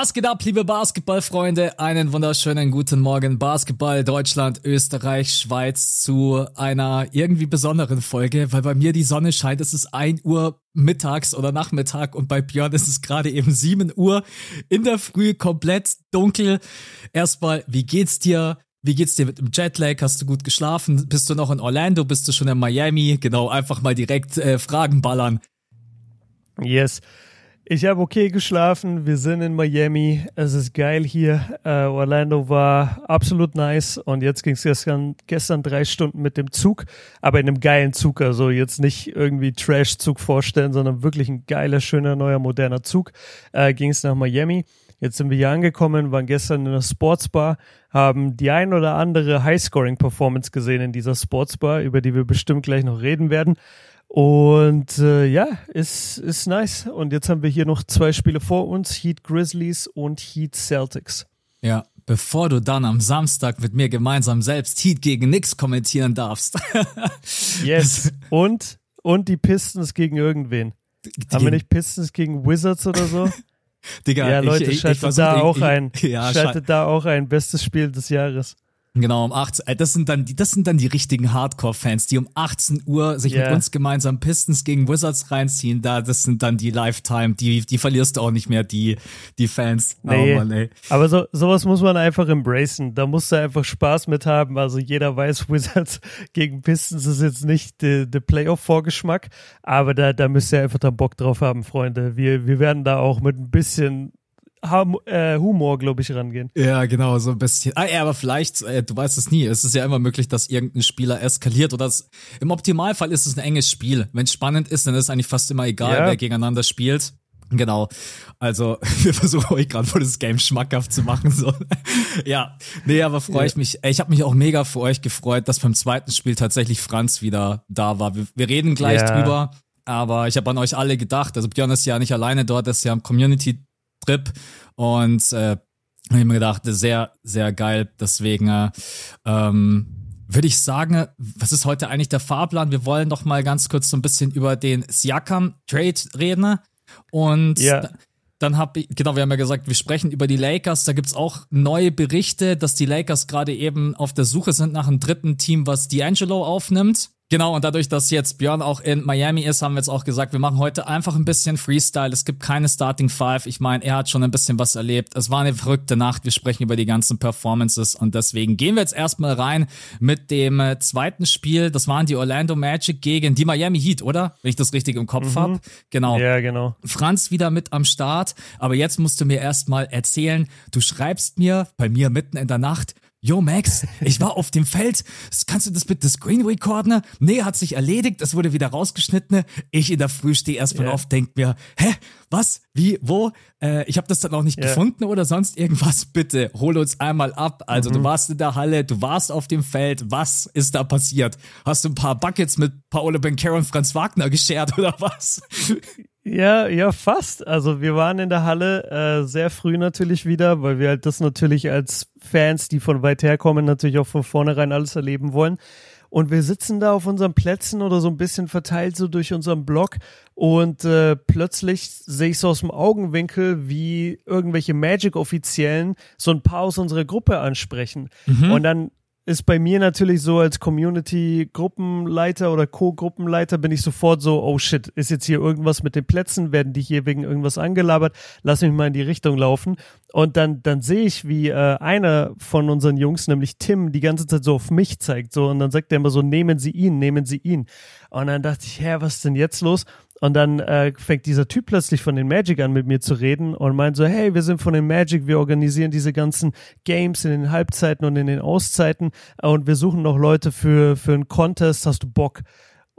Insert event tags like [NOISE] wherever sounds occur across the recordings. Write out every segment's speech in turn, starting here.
Was geht ab, liebe Basketballfreunde? Einen wunderschönen guten Morgen. Basketball Deutschland, Österreich, Schweiz zu einer irgendwie besonderen Folge, weil bei mir die Sonne scheint. Es ist ein Uhr mittags oder Nachmittag und bei Björn ist es gerade eben sieben Uhr in der Früh, komplett dunkel. Erstmal, wie geht's dir? Wie geht's dir mit dem Jetlag? Hast du gut geschlafen? Bist du noch in Orlando? Bist du schon in Miami? Genau, einfach mal direkt äh, Fragen ballern. Yes. Ich habe okay geschlafen. Wir sind in Miami. Es ist geil hier. Uh, Orlando war absolut nice. Und jetzt ging es gestern, gestern drei Stunden mit dem Zug, aber in einem geilen Zug. Also jetzt nicht irgendwie Trash-Zug vorstellen, sondern wirklich ein geiler, schöner, neuer, moderner Zug. Uh, ging es nach Miami. Jetzt sind wir hier angekommen, waren gestern in einer Sportsbar, haben die ein oder andere High-Scoring-Performance gesehen in dieser Sportsbar, über die wir bestimmt gleich noch reden werden. Und äh, ja, ist, ist nice. Und jetzt haben wir hier noch zwei Spiele vor uns: Heat Grizzlies und Heat Celtics. Ja, bevor du dann am Samstag mit mir gemeinsam selbst Heat gegen Nix kommentieren darfst. [LAUGHS] yes. Und, und die Pistons gegen irgendwen. Die, haben wir nicht Pistons gegen Wizards oder so? [LAUGHS] Digga, ja, Leute, ich, schaltet ich, ich da auch ein. Ja, schaltet da auch ein bestes Spiel des Jahres. Genau, um 18 äh, das sind dann die, das sind dann die richtigen Hardcore-Fans, die um 18 Uhr sich yeah. mit uns gemeinsam Pistons gegen Wizards reinziehen. Da, das sind dann die Lifetime, die, die verlierst du auch nicht mehr, die, die Fans. Oh nee. Oh Mann. Aber so, sowas muss man einfach embracen. Da musst du einfach Spaß mit haben. Also jeder weiß, [LAUGHS] Wizards gegen Pistons ist jetzt nicht der Playoff-Vorgeschmack, aber da, da müsst ihr einfach dann Bock drauf haben, Freunde. Wir, wir werden da auch mit ein bisschen Humor, glaube ich, rangehen. Ja, genau, so ein bisschen. Ah, ja, aber vielleicht, äh, du weißt es nie. Es ist ja immer möglich, dass irgendein Spieler eskaliert oder es, im Optimalfall ist es ein enges Spiel. Wenn es spannend ist, dann ist es eigentlich fast immer egal, ja. wer gegeneinander spielt. Genau. Also, [LAUGHS] wir versuchen euch gerade vor das Game schmackhaft zu machen. So. [LAUGHS] ja, nee, aber freue ich mich. Ich habe mich auch mega für euch gefreut, dass beim zweiten Spiel tatsächlich Franz wieder da war. Wir, wir reden gleich ja. drüber, aber ich habe an euch alle gedacht. Also Björn ist ja nicht alleine dort, ist ja am Community Trip und äh, habe ich mir gedacht, sehr, sehr geil. Deswegen äh, ähm, würde ich sagen, was ist heute eigentlich der Fahrplan? Wir wollen doch mal ganz kurz so ein bisschen über den Siakam Trade reden und ja. Dann habe ich, genau, wir haben ja gesagt, wir sprechen über die Lakers. Da gibt's auch neue Berichte, dass die Lakers gerade eben auf der Suche sind nach einem dritten Team, was D'Angelo aufnimmt. Genau, und dadurch, dass jetzt Björn auch in Miami ist, haben wir jetzt auch gesagt, wir machen heute einfach ein bisschen Freestyle. Es gibt keine Starting Five. Ich meine, er hat schon ein bisschen was erlebt. Es war eine verrückte Nacht. Wir sprechen über die ganzen Performances und deswegen gehen wir jetzt erstmal rein mit dem äh, zweiten Spiel. Das waren die Orlando Magic gegen die Miami Heat, oder? Wenn ich das richtig im Kopf mhm. habe. Genau. Ja, genau. Franz wieder mit am Start. Aber jetzt musst du mir erstmal erzählen, du schreibst mir bei mir mitten in der Nacht, Yo Max, ich war auf dem Feld. Kannst du das bitte Screen recorden? Nee, hat sich erledigt. Es wurde wieder rausgeschnitten. Ich in der Früh stehe erstmal yeah. auf, denk mir, hä, was, wie, wo? Äh, ich habe das dann auch nicht yeah. gefunden oder sonst irgendwas. Bitte hol uns einmal ab. Also mhm. du warst in der Halle, du warst auf dem Feld. Was ist da passiert? Hast du ein paar Buckets mit Paolo Bencaro und Franz Wagner geschert oder was? Ja, ja, fast. Also wir waren in der Halle äh, sehr früh natürlich wieder, weil wir halt das natürlich als Fans, die von weit her kommen, natürlich auch von vornherein alles erleben wollen. Und wir sitzen da auf unseren Plätzen oder so ein bisschen verteilt so durch unseren Block und äh, plötzlich sehe ich so aus dem Augenwinkel, wie irgendwelche Magic-Offiziellen so ein paar aus unserer Gruppe ansprechen. Mhm. Und dann ist bei mir natürlich so als Community-Gruppenleiter oder Co-Gruppenleiter bin ich sofort so, oh shit, ist jetzt hier irgendwas mit den Plätzen, werden die hier wegen irgendwas angelabert, lass mich mal in die Richtung laufen. Und dann, dann sehe ich, wie äh, einer von unseren Jungs, nämlich Tim, die ganze Zeit so auf mich zeigt, so, und dann sagt er immer so, nehmen Sie ihn, nehmen Sie ihn. Und dann dachte ich, hä, was ist denn jetzt los? Und dann äh, fängt dieser Typ plötzlich von den Magic an, mit mir zu reden und meint so, hey, wir sind von den Magic, wir organisieren diese ganzen Games in den Halbzeiten und in den Auszeiten und wir suchen noch Leute für, für einen Contest, hast du Bock?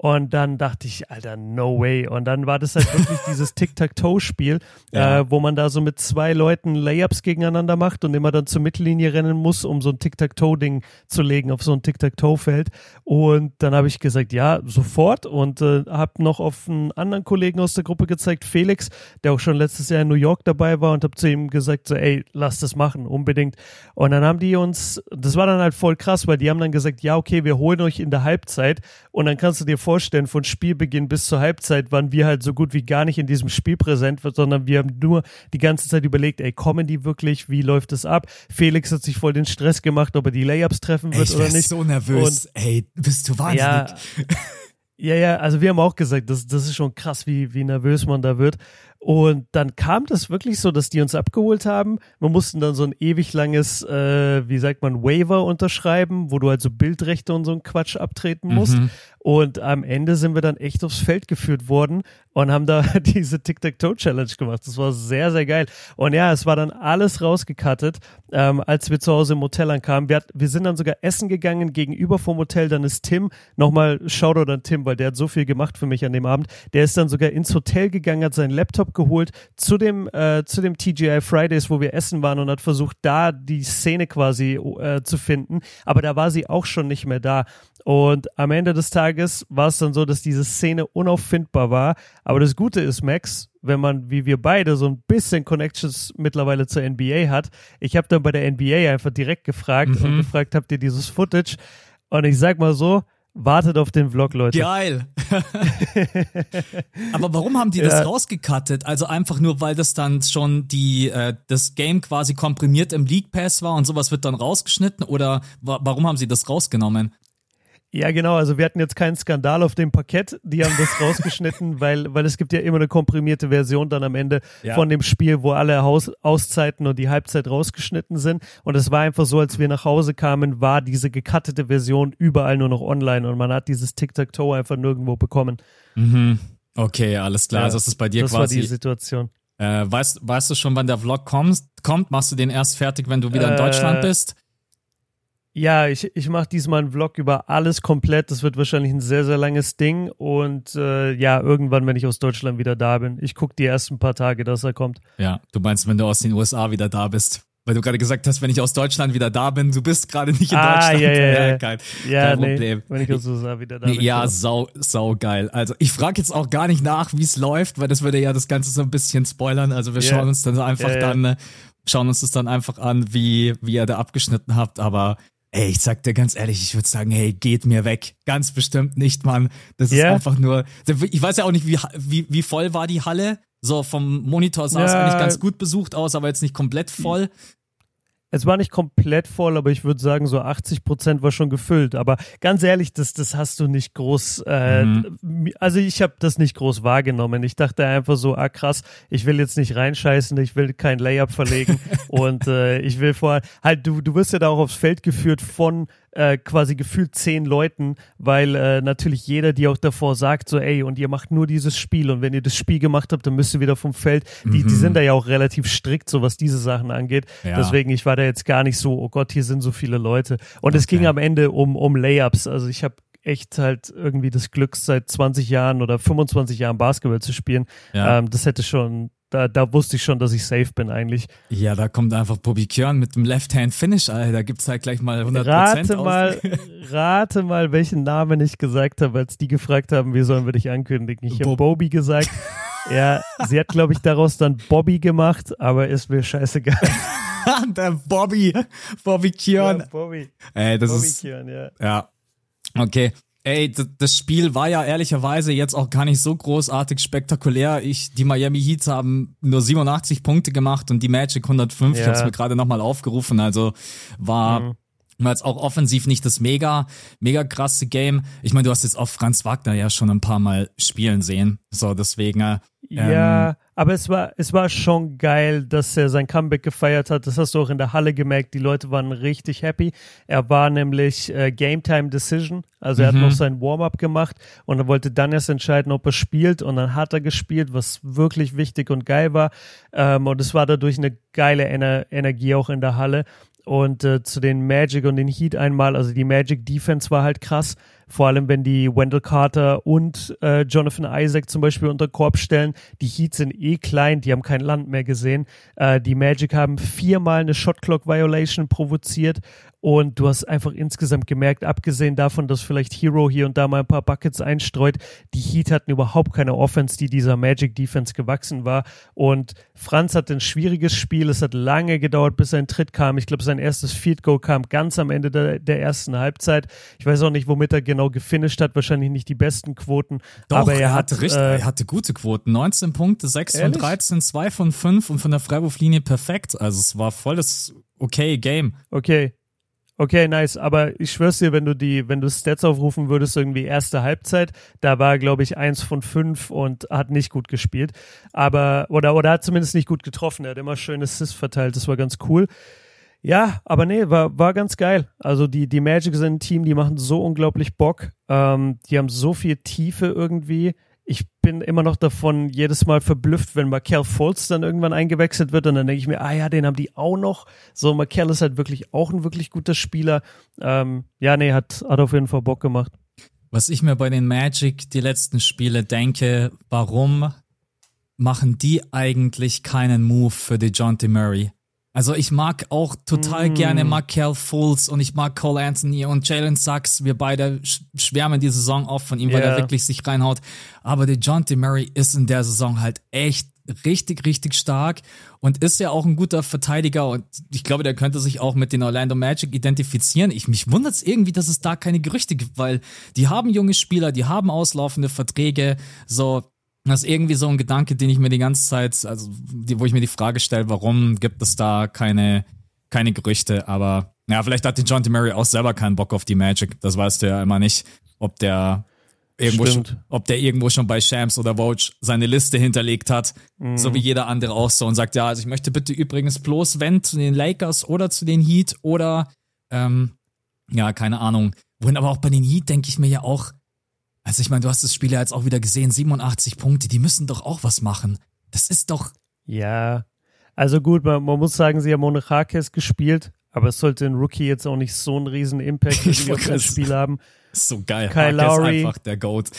Und dann dachte ich, Alter, no way. Und dann war das halt wirklich dieses Tic-Tac-Toe-Spiel, [LAUGHS] ja. äh, wo man da so mit zwei Leuten Layups gegeneinander macht und immer dann zur Mittellinie rennen muss, um so ein Tic-Tac-Toe-Ding zu legen auf so ein Tic-Tac-Toe-Feld. Und dann habe ich gesagt, ja, sofort. Und äh, habe noch auf einen anderen Kollegen aus der Gruppe gezeigt, Felix, der auch schon letztes Jahr in New York dabei war und habe zu ihm gesagt, so, ey, lass das machen, unbedingt. Und dann haben die uns, das war dann halt voll krass, weil die haben dann gesagt, ja, okay, wir holen euch in der Halbzeit und dann kannst du dir vorstellen, vorstellen, von Spielbeginn bis zur Halbzeit waren wir halt so gut wie gar nicht in diesem Spiel präsent, sondern wir haben nur die ganze Zeit überlegt, ey, kommen die wirklich? Wie läuft es ab? Felix hat sich voll den Stress gemacht, ob er die Layups treffen wird ey, oder nicht. Ich so nervös. Und, ey, bist du wahnsinnig. Ja, ja, ja, also wir haben auch gesagt, das, das ist schon krass, wie, wie nervös man da wird. Und dann kam das wirklich so, dass die uns abgeholt haben. Wir mussten dann so ein ewig langes, äh, wie sagt man, Waiver unterschreiben, wo du halt so Bildrechte und so ein Quatsch abtreten musst. Mhm. Und am Ende sind wir dann echt aufs Feld geführt worden und haben da [LAUGHS] diese Tic-Tac-Toe-Challenge gemacht. Das war sehr, sehr geil. Und ja, es war dann alles rausgekattet, ähm, als wir zu Hause im Hotel ankamen. Wir, hat, wir sind dann sogar essen gegangen gegenüber vom Hotel. Dann ist Tim, nochmal Shoutout an Tim, weil der hat so viel gemacht für mich an dem Abend. Der ist dann sogar ins Hotel gegangen, hat seinen Laptop geholt zu dem, äh, zu dem TGI Fridays, wo wir essen waren und hat versucht, da die Szene quasi äh, zu finden. Aber da war sie auch schon nicht mehr da. Und am Ende des Tages war es dann so, dass diese Szene unauffindbar war. Aber das Gute ist, Max, wenn man, wie wir beide, so ein bisschen Connections mittlerweile zur NBA hat. Ich habe dann bei der NBA einfach direkt gefragt mhm. und gefragt, habt ihr dieses Footage? Und ich sag mal so, wartet auf den Vlog, Leute. Geil. [LAUGHS] Aber warum haben die das ja. rausgekattet? Also einfach nur, weil das dann schon die äh, das Game quasi komprimiert im League Pass war und sowas wird dann rausgeschnitten oder wa warum haben sie das rausgenommen? Ja, genau. Also wir hatten jetzt keinen Skandal auf dem Parkett. Die haben das [LAUGHS] rausgeschnitten, weil, weil es gibt ja immer eine komprimierte Version dann am Ende ja. von dem Spiel, wo alle Haus Auszeiten und die Halbzeit rausgeschnitten sind. Und es war einfach so, als wir nach Hause kamen, war diese gekattete Version überall nur noch online und man hat dieses Tic-Tac-Toe einfach nirgendwo bekommen. Mhm. Okay, alles klar. Ja, also das ist bei dir das quasi. Das war die Situation. Äh, weißt, weißt du schon, wann der Vlog kommt? kommt? Machst du den erst fertig, wenn du wieder in Deutschland äh, bist? Ja, ich, ich mache diesmal einen Vlog über alles komplett. Das wird wahrscheinlich ein sehr, sehr langes Ding. Und äh, ja, irgendwann, wenn ich aus Deutschland wieder da bin. Ich gucke die ersten paar Tage, dass er kommt. Ja, du meinst, wenn du aus den USA wieder da bist. Weil du gerade gesagt hast, wenn ich aus Deutschland wieder da bin, du bist gerade nicht in ah, Deutschland. Ja, ja, ja. [LAUGHS] kein, ja kein nee, Problem. Wenn ich aus den USA wieder da nee, bin. Ja, sau, sau geil. Also ich frage jetzt auch gar nicht nach, wie es läuft, weil das würde ja das Ganze so ein bisschen spoilern. Also wir schauen uns dann einfach dann, äh, schauen uns das dann einfach an, wie, wie ihr da abgeschnitten habt. Aber Ey, ich sag dir ganz ehrlich, ich würde sagen, hey, geht mir weg. Ganz bestimmt nicht, Mann. Das yeah. ist einfach nur. Ich weiß ja auch nicht, wie, wie, wie voll war die Halle. So, vom Monitor sah es ja. eigentlich ganz gut besucht aus, aber jetzt nicht komplett voll. Es war nicht komplett voll, aber ich würde sagen, so 80 Prozent war schon gefüllt. Aber ganz ehrlich, das, das hast du nicht groß, äh, mhm. also ich habe das nicht groß wahrgenommen. Ich dachte einfach so, ah krass, ich will jetzt nicht reinscheißen, ich will kein Layup verlegen [LAUGHS] und äh, ich will vor, halt, du, du wirst ja da auch aufs Feld geführt von äh, quasi gefühlt zehn Leuten, weil äh, natürlich jeder, die auch davor sagt, so ey, und ihr macht nur dieses Spiel und wenn ihr das Spiel gemacht habt, dann müsst ihr wieder vom Feld. Die, mhm. die sind da ja auch relativ strikt, so was diese Sachen angeht. Ja. Deswegen, ich war da jetzt gar nicht so, oh Gott, hier sind so viele Leute. Und okay. es ging am Ende um, um Layups. Also ich habe echt halt irgendwie das Glück, seit 20 Jahren oder 25 Jahren Basketball zu spielen. Ja. Ähm, das hätte schon da, da wusste ich schon, dass ich safe bin eigentlich. Ja, da kommt einfach Bobby Kjörn mit dem Left-Hand-Finish, Alter. Da gibt's halt gleich mal 100% Rate mal, [LAUGHS] rate mal, welchen Namen ich gesagt habe, als die gefragt haben, wie sollen wir dich ankündigen. Ich habe Bobby gesagt. [LAUGHS] ja, sie hat, glaube ich, daraus dann Bobby gemacht, aber ist mir scheißegal. [LAUGHS] Der Bobby, Bobby Kjörn. Ja, Bobby. Ey, das Bobby ist, Kjörn, ja. Ja. Okay. Ey, das Spiel war ja ehrlicherweise jetzt auch gar nicht so großartig spektakulär. Ich, die Miami Heats haben nur 87 Punkte gemacht und die Magic 105. Ja. Ich habe es mir gerade nochmal aufgerufen. Also war mhm. war jetzt auch offensiv nicht das mega mega krasse Game. Ich meine, du hast jetzt auch Franz Wagner ja schon ein paar Mal spielen sehen. So deswegen. Ja, ähm, aber es war, es war schon geil, dass er sein Comeback gefeiert hat. Das hast du auch in der Halle gemerkt. Die Leute waren richtig happy. Er war nämlich äh, Game Time Decision. Also er mhm. hat noch sein Warm-up gemacht und er wollte dann erst entscheiden, ob er spielt. Und dann hat er gespielt, was wirklich wichtig und geil war. Ähm, und es war dadurch eine geile Ener Energie auch in der Halle. Und äh, zu den Magic und den Heat einmal, also die Magic Defense war halt krass. Vor allem, wenn die Wendell Carter und äh, Jonathan Isaac zum Beispiel unter Korb stellen. Die Heats sind eh klein, die haben kein Land mehr gesehen. Äh, die Magic haben viermal eine Shot Clock Violation provoziert und du hast einfach insgesamt gemerkt, abgesehen davon, dass vielleicht Hero hier und da mal ein paar Buckets einstreut, die Heat hatten überhaupt keine Offense, die dieser Magic Defense gewachsen war. Und Franz hatte ein schwieriges Spiel. Es hat lange gedauert, bis sein Tritt kam. Ich glaube, sein erstes Field Goal kam ganz am Ende der, der ersten Halbzeit. Ich weiß auch nicht, womit er genau gefinisht hat, wahrscheinlich nicht die besten Quoten. Doch, aber er, er hatte richtig, äh, er hatte gute Quoten. 19 Punkte, 6 ehrlich? von 13, 2 von 5 und von der Freiwurflinie perfekt. Also es war volles okay Game. Okay. Okay, nice. Aber ich schwör's dir, wenn du die, wenn du Stats aufrufen würdest, irgendwie erste Halbzeit, da war, glaube ich, eins von fünf und hat nicht gut gespielt. Aber, oder, oder hat zumindest nicht gut getroffen. Er hat immer schön Assists verteilt. Das war ganz cool. Ja, aber nee, war, war ganz geil. Also die, die Magic sind ein Team, die machen so unglaublich Bock. Ähm, die haben so viel Tiefe irgendwie. Ich bin immer noch davon jedes Mal verblüfft, wenn Markel Fultz dann irgendwann eingewechselt wird und dann denke ich mir, ah ja, den haben die auch noch. So, Markel ist halt wirklich auch ein wirklich guter Spieler. Ähm, ja, nee, hat, hat auf jeden Fall Bock gemacht. Was ich mir bei den Magic die letzten Spiele denke, warum machen die eigentlich keinen Move für DeJounte Murray? Also ich mag auch total mm. gerne Markel Fultz und ich mag Cole Anthony und Jalen Sachs. Wir beide schwärmen die Saison auf von ihm, weil yeah. er wirklich sich reinhaut. Aber der John Murray ist in der Saison halt echt richtig, richtig stark und ist ja auch ein guter Verteidiger und ich glaube, der könnte sich auch mit den Orlando Magic identifizieren. Ich mich wundert es irgendwie, dass es da keine Gerüchte gibt, weil die haben junge Spieler, die haben auslaufende Verträge, so das ist irgendwie so ein Gedanke, den ich mir die ganze Zeit, also die, wo ich mir die Frage stelle, warum gibt es da keine, keine Gerüchte, aber ja, vielleicht hat die John Murray auch selber keinen Bock auf die Magic. Das weißt du ja immer nicht, ob der irgendwo schon, ob der irgendwo schon bei Shams oder Vogue seine Liste hinterlegt hat, mhm. so wie jeder andere auch so und sagt, ja, also ich möchte bitte übrigens bloß wenn zu den Lakers oder zu den Heat oder ähm, ja, keine Ahnung. Wohin aber auch bei den Heat denke ich mir ja auch, also ich meine, du hast das Spiel ja jetzt auch wieder gesehen, 87 Punkte, die müssen doch auch was machen. Das ist doch. Ja, also gut, man, man muss sagen, sie haben ohne Harkes gespielt, aber es sollte ein Rookie jetzt auch nicht so einen riesen Impact [LAUGHS] auf das Spiel haben. Ist so geil. Kyle Lowry, ist einfach der Goat.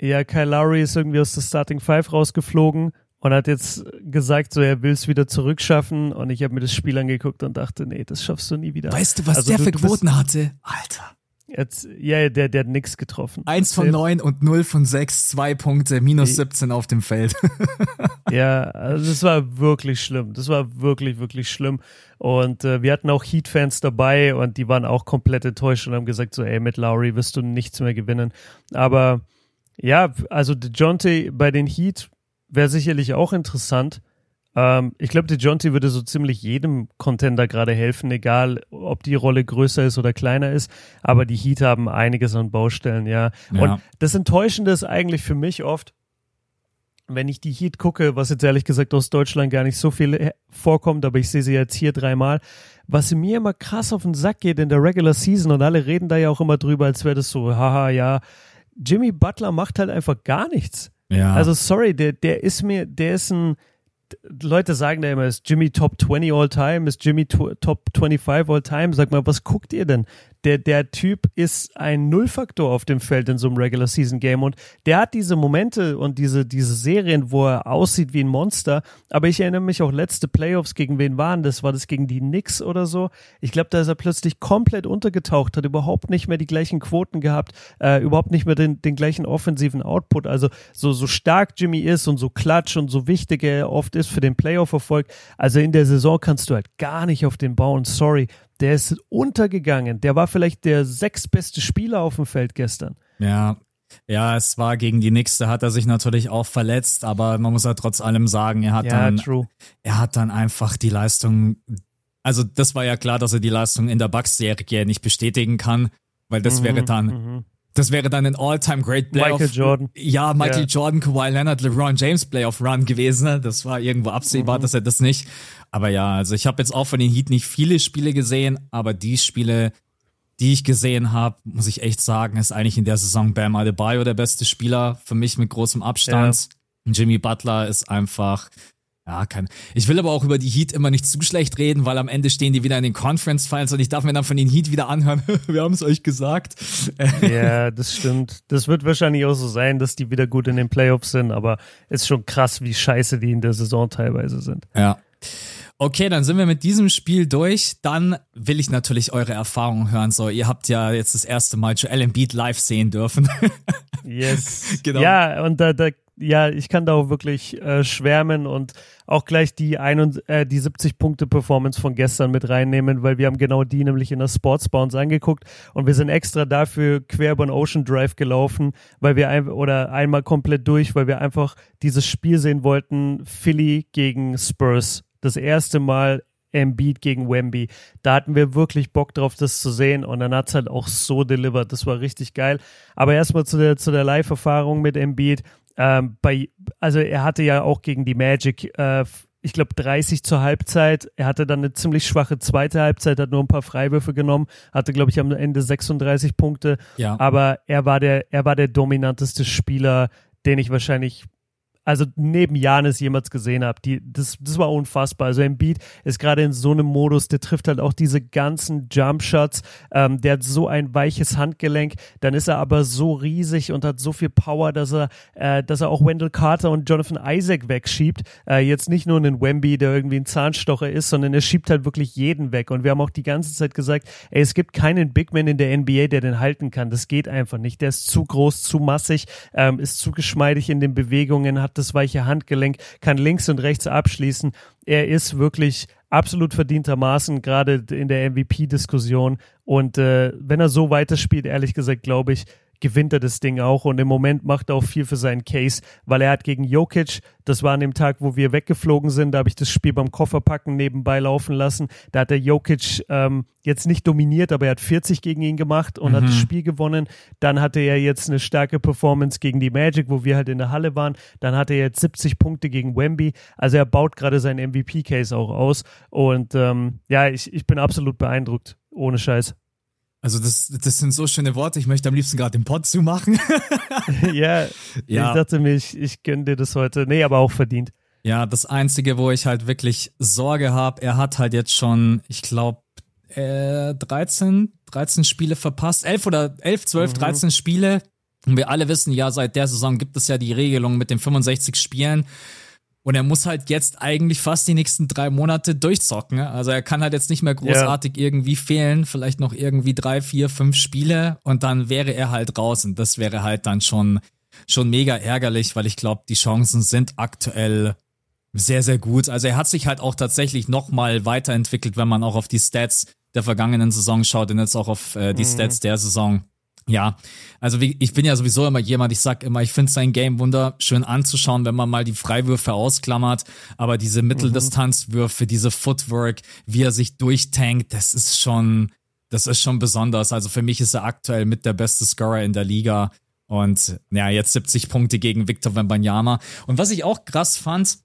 Ja, Kyle Lowry ist irgendwie aus der Starting Five rausgeflogen und hat jetzt gesagt, so er will es wieder zurückschaffen. Und ich habe mir das Spiel angeguckt und dachte, nee, das schaffst du nie wieder. Weißt du, was also der du, für Quoten hatte? Alter. Jetzt, ja, der, der hat nix getroffen. Eins von neun und null von sechs, zwei Punkte, minus 17 auf dem Feld. [LAUGHS] ja, also das war wirklich schlimm. Das war wirklich, wirklich schlimm. Und äh, wir hatten auch Heat-Fans dabei und die waren auch komplett enttäuscht und haben gesagt, so, ey, mit Lowry wirst du nichts mehr gewinnen. Aber ja, also DeJounte bei den Heat wäre sicherlich auch interessant. Ähm, ich glaube, die Jonty würde so ziemlich jedem Contender gerade helfen, egal ob die Rolle größer ist oder kleiner ist. Aber die Heat haben einiges an Baustellen, ja. ja. Und das Enttäuschende ist eigentlich für mich oft, wenn ich die Heat gucke, was jetzt ehrlich gesagt aus Deutschland gar nicht so viel vorkommt, aber ich sehe sie jetzt hier dreimal, was mir immer krass auf den Sack geht in der Regular Season und alle reden da ja auch immer drüber, als wäre das so, haha, ja, Jimmy Butler macht halt einfach gar nichts. Ja. Also sorry, der, der ist mir, der ist ein, Leute sagen da immer, ist Jimmy Top 20 All Time, ist Jimmy Top 25 All Time. Sag mal, was guckt ihr denn? Der, der Typ ist ein Nullfaktor auf dem Feld in so einem Regular Season Game und der hat diese Momente und diese, diese Serien, wo er aussieht wie ein Monster. Aber ich erinnere mich auch letzte Playoffs gegen wen waren das? War das gegen die Knicks oder so? Ich glaube, da ist er plötzlich komplett untergetaucht, hat überhaupt nicht mehr die gleichen Quoten gehabt, äh, überhaupt nicht mehr den, den gleichen offensiven Output. Also so, so stark Jimmy ist und so klatsch und so wichtig er oft ist für den Playoff-Erfolg. Also in der Saison kannst du halt gar nicht auf den bauen. Sorry der ist untergegangen. Der war vielleicht der sechstbeste Spieler auf dem Feld gestern. Ja, ja, es war gegen die da hat er sich natürlich auch verletzt, aber man muss ja trotz allem sagen, er hat ja, dann, true. er hat dann einfach die Leistung, also das war ja klar, dass er die Leistung in der Bucks-Serie nicht bestätigen kann, weil das mhm, wäre dann, mhm. Das wäre dann ein All-Time Great Playoff. Michael Jordan. Ja, Michael ja. Jordan, Kawhi Leonard, LeBron James Playoff Run gewesen. Das war irgendwo absehbar, mhm. dass er das nicht aber ja, also ich habe jetzt auch von den Heat nicht viele Spiele gesehen, aber die Spiele, die ich gesehen habe, muss ich echt sagen, ist eigentlich in der Saison Bam Adebayo der beste Spieler für mich mit großem Abstand. Ja. Jimmy Butler ist einfach ja, kein. Ich will aber auch über die Heat immer nicht zu schlecht reden, weil am Ende stehen die wieder in den Conference Files und ich darf mir dann von den Heat wieder anhören. [LAUGHS] Wir haben es euch gesagt. [LAUGHS] Ja, das stimmt. Das wird wahrscheinlich auch so sein, dass die wieder gut in den Playoffs sind, aber ist schon krass, wie scheiße die in der Saison teilweise sind. Ja. Okay, dann sind wir mit diesem Spiel durch. Dann will ich natürlich eure Erfahrungen hören. So, ihr habt ja jetzt das erste Mal Joel Embiid live sehen dürfen. [LAUGHS] yes. genau. Ja, und da, da, ja, ich kann da auch wirklich äh, schwärmen und auch gleich die, ein äh, die 70-Punkte-Performance von gestern mit reinnehmen, weil wir haben genau die nämlich in der Sports Bounce angeguckt und wir sind extra dafür quer über den Ocean Drive gelaufen, weil wir ein, oder einmal komplett durch, weil wir einfach dieses Spiel sehen wollten, Philly gegen Spurs. Das erste Mal Embiid gegen Wemby. Da hatten wir wirklich Bock drauf, das zu sehen und dann hat es halt auch so delivered. Das war richtig geil. Aber erstmal zu der, zu der Live-Erfahrung mit Embiid. Ähm, bei, also er hatte ja auch gegen die Magic, äh, ich glaube 30 zur Halbzeit. Er hatte dann eine ziemlich schwache zweite Halbzeit, hat nur ein paar Freiwürfe genommen, hatte glaube ich am Ende 36 Punkte. Ja. Aber er war der, er war der dominanteste Spieler, den ich wahrscheinlich also neben Janis jemals gesehen habe. Die, das, das war unfassbar. Also Embiid ist gerade in so einem Modus, der trifft halt auch diese ganzen Jumpshots. Ähm, der hat so ein weiches Handgelenk, dann ist er aber so riesig und hat so viel Power, dass er, äh, dass er auch Wendell Carter und Jonathan Isaac wegschiebt. Äh, jetzt nicht nur einen Wemby, der irgendwie ein Zahnstocher ist, sondern er schiebt halt wirklich jeden weg. Und wir haben auch die ganze Zeit gesagt, ey, es gibt keinen Big Man in der NBA, der den halten kann. Das geht einfach nicht. Der ist zu groß, zu massig, ähm, ist zu geschmeidig in den Bewegungen, hat das weiche Handgelenk, kann links und rechts abschließen. Er ist wirklich absolut verdientermaßen gerade in der MVP-Diskussion. Und äh, wenn er so weiterspielt, ehrlich gesagt, glaube ich, gewinnt er das Ding auch und im Moment macht er auch viel für seinen Case, weil er hat gegen Jokic, das war an dem Tag, wo wir weggeflogen sind, da habe ich das Spiel beim Kofferpacken nebenbei laufen lassen, da hat der Jokic ähm, jetzt nicht dominiert, aber er hat 40 gegen ihn gemacht und mhm. hat das Spiel gewonnen. Dann hatte er jetzt eine starke Performance gegen die Magic, wo wir halt in der Halle waren. Dann hatte er jetzt 70 Punkte gegen Wemby. Also er baut gerade seinen MVP-Case auch aus und ähm, ja, ich, ich bin absolut beeindruckt. Ohne Scheiß. Also das, das sind so schöne Worte. Ich möchte am liebsten gerade den Pod zumachen. ja, [LAUGHS] ja, ich dachte mir, ich, ich gönne dir das heute. Nee, aber auch verdient. Ja, das Einzige, wo ich halt wirklich Sorge habe, er hat halt jetzt schon, ich glaube, äh, 13, 13 Spiele verpasst. 11 oder 11, 12, mhm. 13 Spiele. Und wir alle wissen ja, seit der Saison gibt es ja die Regelung mit den 65 Spielen. Und er muss halt jetzt eigentlich fast die nächsten drei Monate durchzocken. Also er kann halt jetzt nicht mehr großartig ja. irgendwie fehlen, vielleicht noch irgendwie drei, vier, fünf Spiele und dann wäre er halt raus. Und das wäre halt dann schon, schon mega ärgerlich, weil ich glaube, die Chancen sind aktuell sehr, sehr gut. Also er hat sich halt auch tatsächlich nochmal weiterentwickelt, wenn man auch auf die Stats der vergangenen Saison schaut und jetzt auch auf äh, die mhm. Stats der Saison. Ja, also wie, ich bin ja sowieso immer jemand, ich sag immer, ich finde sein Game wunderschön anzuschauen, wenn man mal die Freiwürfe ausklammert, aber diese Mitteldistanzwürfe, diese Footwork, wie er sich durchtankt, das ist schon, das ist schon besonders. Also für mich ist er aktuell mit der beste Scorer in der Liga und ja, jetzt 70 Punkte gegen Victor Wembanyama. Und was ich auch krass fand,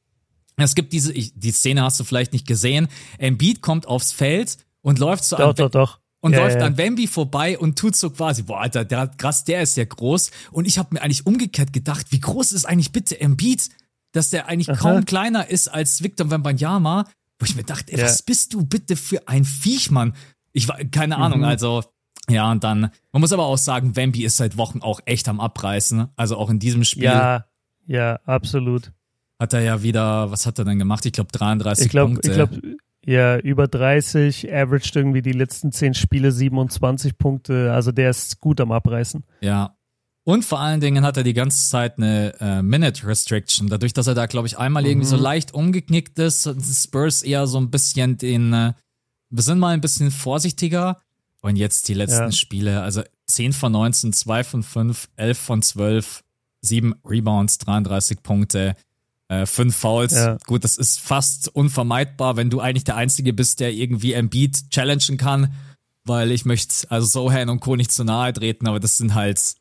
es gibt diese, ich, die Szene hast du vielleicht nicht gesehen, Embiid kommt aufs Feld und läuft so doch, doch, doch und ja, läuft ja. an Wemby vorbei und tut so quasi, boah, Alter, der, krass, der ist ja groß. Und ich habe mir eigentlich umgekehrt gedacht, wie groß ist eigentlich bitte Embiid, dass der eigentlich Aha. kaum kleiner ist als Victor Wembanyama, wo ich mir dachte, ey, ja. was bist du bitte für ein Viech, Mann? Ich war, keine mhm. Ahnung, also, ja, und dann, man muss aber auch sagen, Wemby ist seit Wochen auch echt am Abreißen, also auch in diesem Spiel. Ja, ja, absolut. Hat er ja wieder, was hat er denn gemacht? Ich glaube 33 ich glaub, Punkte. Ich glaube, ja, über 30, averaged irgendwie die letzten 10 Spiele 27 Punkte. Also der ist gut am Abreißen. Ja. Und vor allen Dingen hat er die ganze Zeit eine äh, Minute Restriction. Dadurch, dass er da, glaube ich, einmal mhm. irgendwie so mhm. leicht umgeknickt ist, Spurs eher so ein bisschen den, äh, wir sind mal ein bisschen vorsichtiger. Und jetzt die letzten ja. Spiele, also 10 von 19, 2 von 5, 11 von 12, 7 Rebounds, 33 Punkte. Äh, fünf Fouls, ja. gut, das ist fast unvermeidbar, wenn du eigentlich der Einzige bist, der irgendwie Embiid challengen kann, weil ich möchte also Sohan und Co. nicht zu nahe treten, aber das sind halt,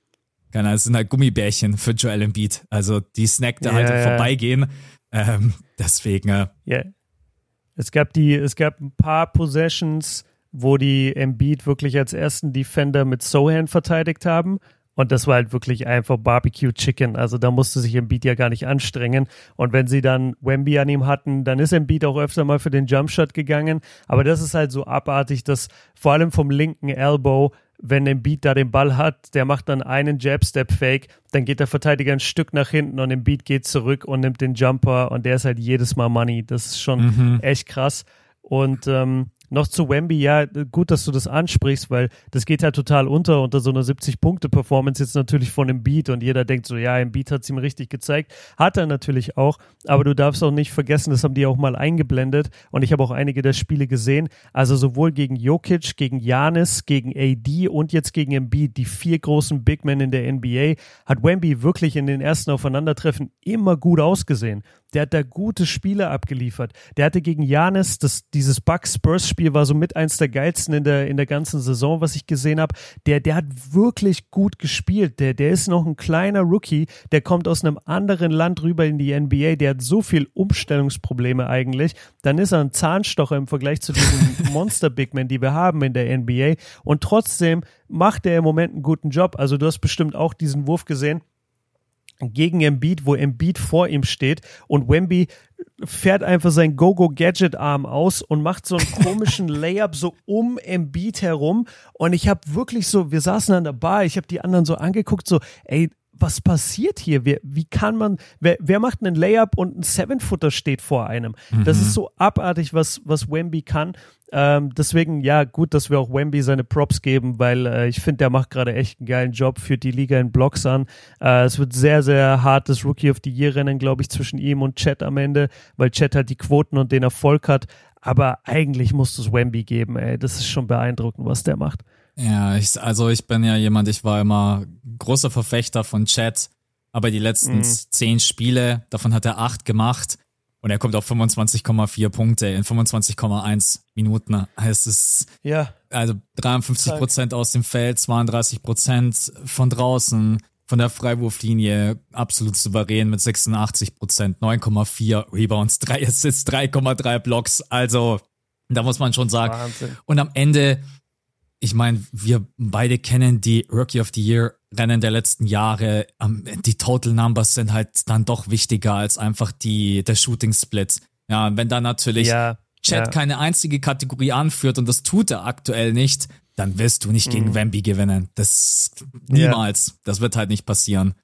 keine Ahnung, das sind halt Gummibärchen für Joel Embiid. Also die Snack da ja, halt ja. vorbeigehen. Ähm, deswegen. Äh, ja. Es gab die, es gab ein paar Possessions, wo die Embiid wirklich als ersten Defender mit Sohan verteidigt haben und das war halt wirklich einfach Barbecue Chicken. Also da musste sich Embiid ja gar nicht anstrengen. Und wenn sie dann Wemby an ihm hatten, dann ist Embiid auch öfter mal für den Jumpshot gegangen. Aber das ist halt so abartig, dass vor allem vom linken Elbow, wenn Embiid da den Ball hat, der macht dann einen Jab-Step-Fake, dann geht der Verteidiger ein Stück nach hinten und Embiid geht zurück und nimmt den Jumper und der ist halt jedes Mal Money. Das ist schon mhm. echt krass. Und ähm, noch zu Wemby, ja, gut, dass du das ansprichst, weil das geht halt total unter unter so einer 70-Punkte-Performance jetzt natürlich von dem Beat und jeder denkt so, ja, im Beat hat es ihm richtig gezeigt. Hat er natürlich auch, aber du darfst auch nicht vergessen, das haben die auch mal eingeblendet und ich habe auch einige der Spiele gesehen. Also sowohl gegen Jokic, gegen Janis, gegen AD und jetzt gegen Embiid, die vier großen Big Men in der NBA, hat Wemby wirklich in den ersten Aufeinandertreffen immer gut ausgesehen. Der hat da gute Spiele abgeliefert. Der hatte gegen Janis, das, dieses Bucks-Spurs-Spiel war so mit eins der geilsten in der, in der ganzen Saison, was ich gesehen habe. Der, der hat wirklich gut gespielt. Der, der ist noch ein kleiner Rookie. Der kommt aus einem anderen Land rüber in die NBA. Der hat so viel Umstellungsprobleme eigentlich. Dann ist er ein Zahnstocher im Vergleich zu diesen [LAUGHS] Monster-Big-Men, die wir haben in der NBA. Und trotzdem macht er im Moment einen guten Job. Also du hast bestimmt auch diesen Wurf gesehen gegen Embiid, wo Embiid vor ihm steht und Wemby fährt einfach sein Go-Go-Gadget-Arm aus und macht so einen [LAUGHS] komischen Layup so um Embiid herum. Und ich habe wirklich so, wir saßen an der Bar, ich habe die anderen so angeguckt, so, ey, was passiert hier? Wer, wie kann man, wer, wer macht einen Layup und ein Seven-Footer steht vor einem? Mhm. Das ist so abartig, was, was Wemby kann. Ähm, deswegen, ja, gut, dass wir auch Wemby seine Props geben, weil äh, ich finde, der macht gerade echt einen geilen Job, führt die Liga in Blocks an. Äh, es wird sehr, sehr hartes Rookie of the Year Rennen, glaube ich, zwischen ihm und Chet am Ende, weil Chet halt die Quoten und den Erfolg hat. Aber eigentlich musst du es Wemby geben, ey. Das ist schon beeindruckend, was der macht. Ja, ich, also ich bin ja jemand, ich war immer großer Verfechter von Chat, aber die letzten mhm. zehn Spiele, davon hat er acht gemacht und er kommt auf 25,4 Punkte in 25,1 Minuten. Es, ja. also 53 Prozent aus dem Feld, 32 Prozent von draußen, von der Freiwurflinie absolut souverän mit 86 Prozent, 9,4 Rebounds, 3 Assists, 3,3 Blocks. Also, da muss man schon sagen. Wahnsinn. Und am Ende, ich meine, wir beide kennen die Rookie of the Year Rennen der letzten Jahre. Die Total Numbers sind halt dann doch wichtiger als einfach die, der Shooting Split. Ja, wenn dann natürlich ja, Chat ja. keine einzige Kategorie anführt und das tut er aktuell nicht, dann wirst du nicht gegen mhm. Wemby gewinnen. Das niemals. Ja. Das wird halt nicht passieren.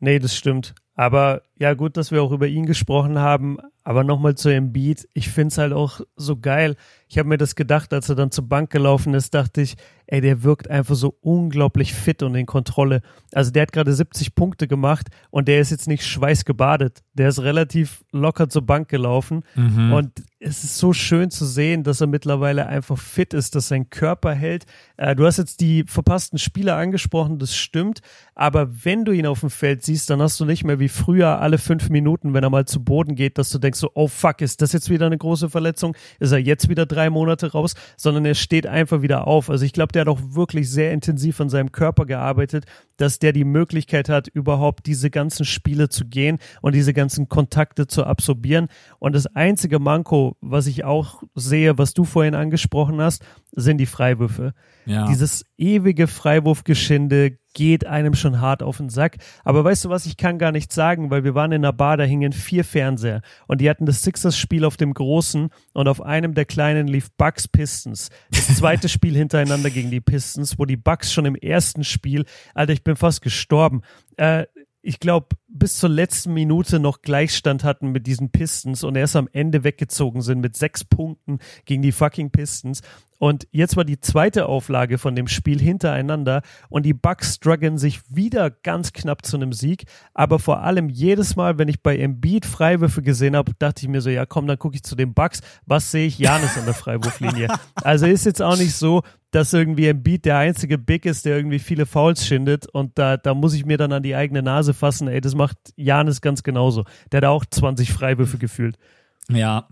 Nee, das stimmt. Aber ja, gut, dass wir auch über ihn gesprochen haben. Aber nochmal zu Embiid. Ich finde es halt auch so geil. Ich habe mir das gedacht, als er dann zur Bank gelaufen ist, dachte ich, ey, der wirkt einfach so unglaublich fit und in Kontrolle. Also der hat gerade 70 Punkte gemacht und der ist jetzt nicht schweißgebadet. Der ist relativ locker zur Bank gelaufen mhm. und es ist so schön zu sehen, dass er mittlerweile einfach fit ist, dass sein Körper hält. Äh, du hast jetzt die verpassten Spiele angesprochen, das stimmt, aber wenn du ihn auf dem Feld siehst, dann hast du nicht mehr wie früher alle fünf Minuten, wenn er mal zu Boden geht, dass du denkst so, oh fuck, ist das jetzt wieder eine große Verletzung? Ist er jetzt wieder drei Monate raus? Sondern er steht einfach wieder auf. Also ich glaube, der hat auch wirklich sehr intensiv an seinem Körper gearbeitet, dass der die Möglichkeit hat, überhaupt diese ganzen Spiele zu gehen und diese ganzen Kontakte zu absorbieren. Und das einzige Manko, was ich auch sehe, was du vorhin angesprochen hast, sind die Freiwürfe. Ja. Dieses ewige Freiwurfgeschinde geht einem schon hart auf den Sack. Aber weißt du was, ich kann gar nichts sagen, weil wir waren in einer Bar, da hingen vier Fernseher und die hatten das Sixers-Spiel auf dem großen und auf einem der kleinen lief Bucks Pistons. Das zweite [LAUGHS] Spiel hintereinander gegen die Pistons, wo die Bucks schon im ersten Spiel, Alter, ich bin fast gestorben. Äh, ich glaube, bis zur letzten Minute noch Gleichstand hatten mit diesen Pistons und erst am Ende weggezogen sind mit sechs Punkten gegen die fucking Pistons. Und jetzt war die zweite Auflage von dem Spiel hintereinander und die Bucks strugglen sich wieder ganz knapp zu einem Sieg. Aber vor allem jedes Mal, wenn ich bei Embiid Freiwürfe gesehen habe, dachte ich mir so, ja komm, dann gucke ich zu den Bucks. Was sehe ich? Janis an der Freiwurflinie. [LAUGHS] Also ist jetzt auch nicht so, dass irgendwie Embiid der einzige Big ist, der irgendwie viele Fouls schindet und da, da muss ich mir dann an die eigene Nase fassen. Ey, das macht Janis ganz genauso. Der hat auch 20 Freiwürfe gefühlt. Ja.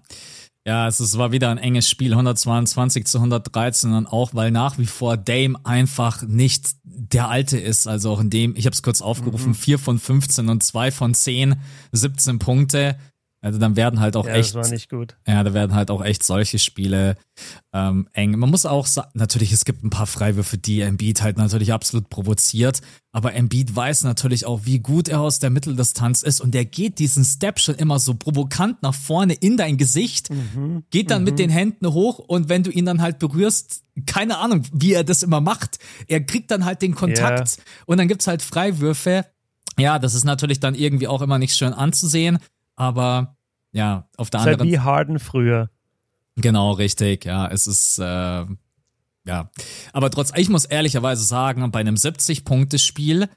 Ja, es, es war wieder ein enges Spiel, 122 zu 113 und auch, weil nach wie vor Dame einfach nicht der Alte ist. Also auch in dem, ich habe es kurz aufgerufen, mhm. 4 von 15 und 2 von 10, 17 Punkte. Also dann werden halt auch ja, echt. Das war nicht gut. Ja, da werden halt auch echt solche Spiele ähm, eng. Man muss auch sagen, natürlich, es gibt ein paar Freiwürfe, die Embiid halt natürlich absolut provoziert. Aber Embiid weiß natürlich auch, wie gut er aus der Mitteldistanz ist und der geht diesen Step schon immer so provokant nach vorne in dein Gesicht, mhm. geht dann mhm. mit den Händen hoch und wenn du ihn dann halt berührst, keine Ahnung, wie er das immer macht. Er kriegt dann halt den Kontakt yeah. und dann gibt's halt Freiwürfe. Ja, das ist natürlich dann irgendwie auch immer nicht schön anzusehen. Aber ja, auf der ist anderen Halt wie Harden früher. Genau, richtig. Ja, es ist, äh, ja. Aber trotz, ich muss ehrlicherweise sagen, bei einem 70-Punkte-Spiel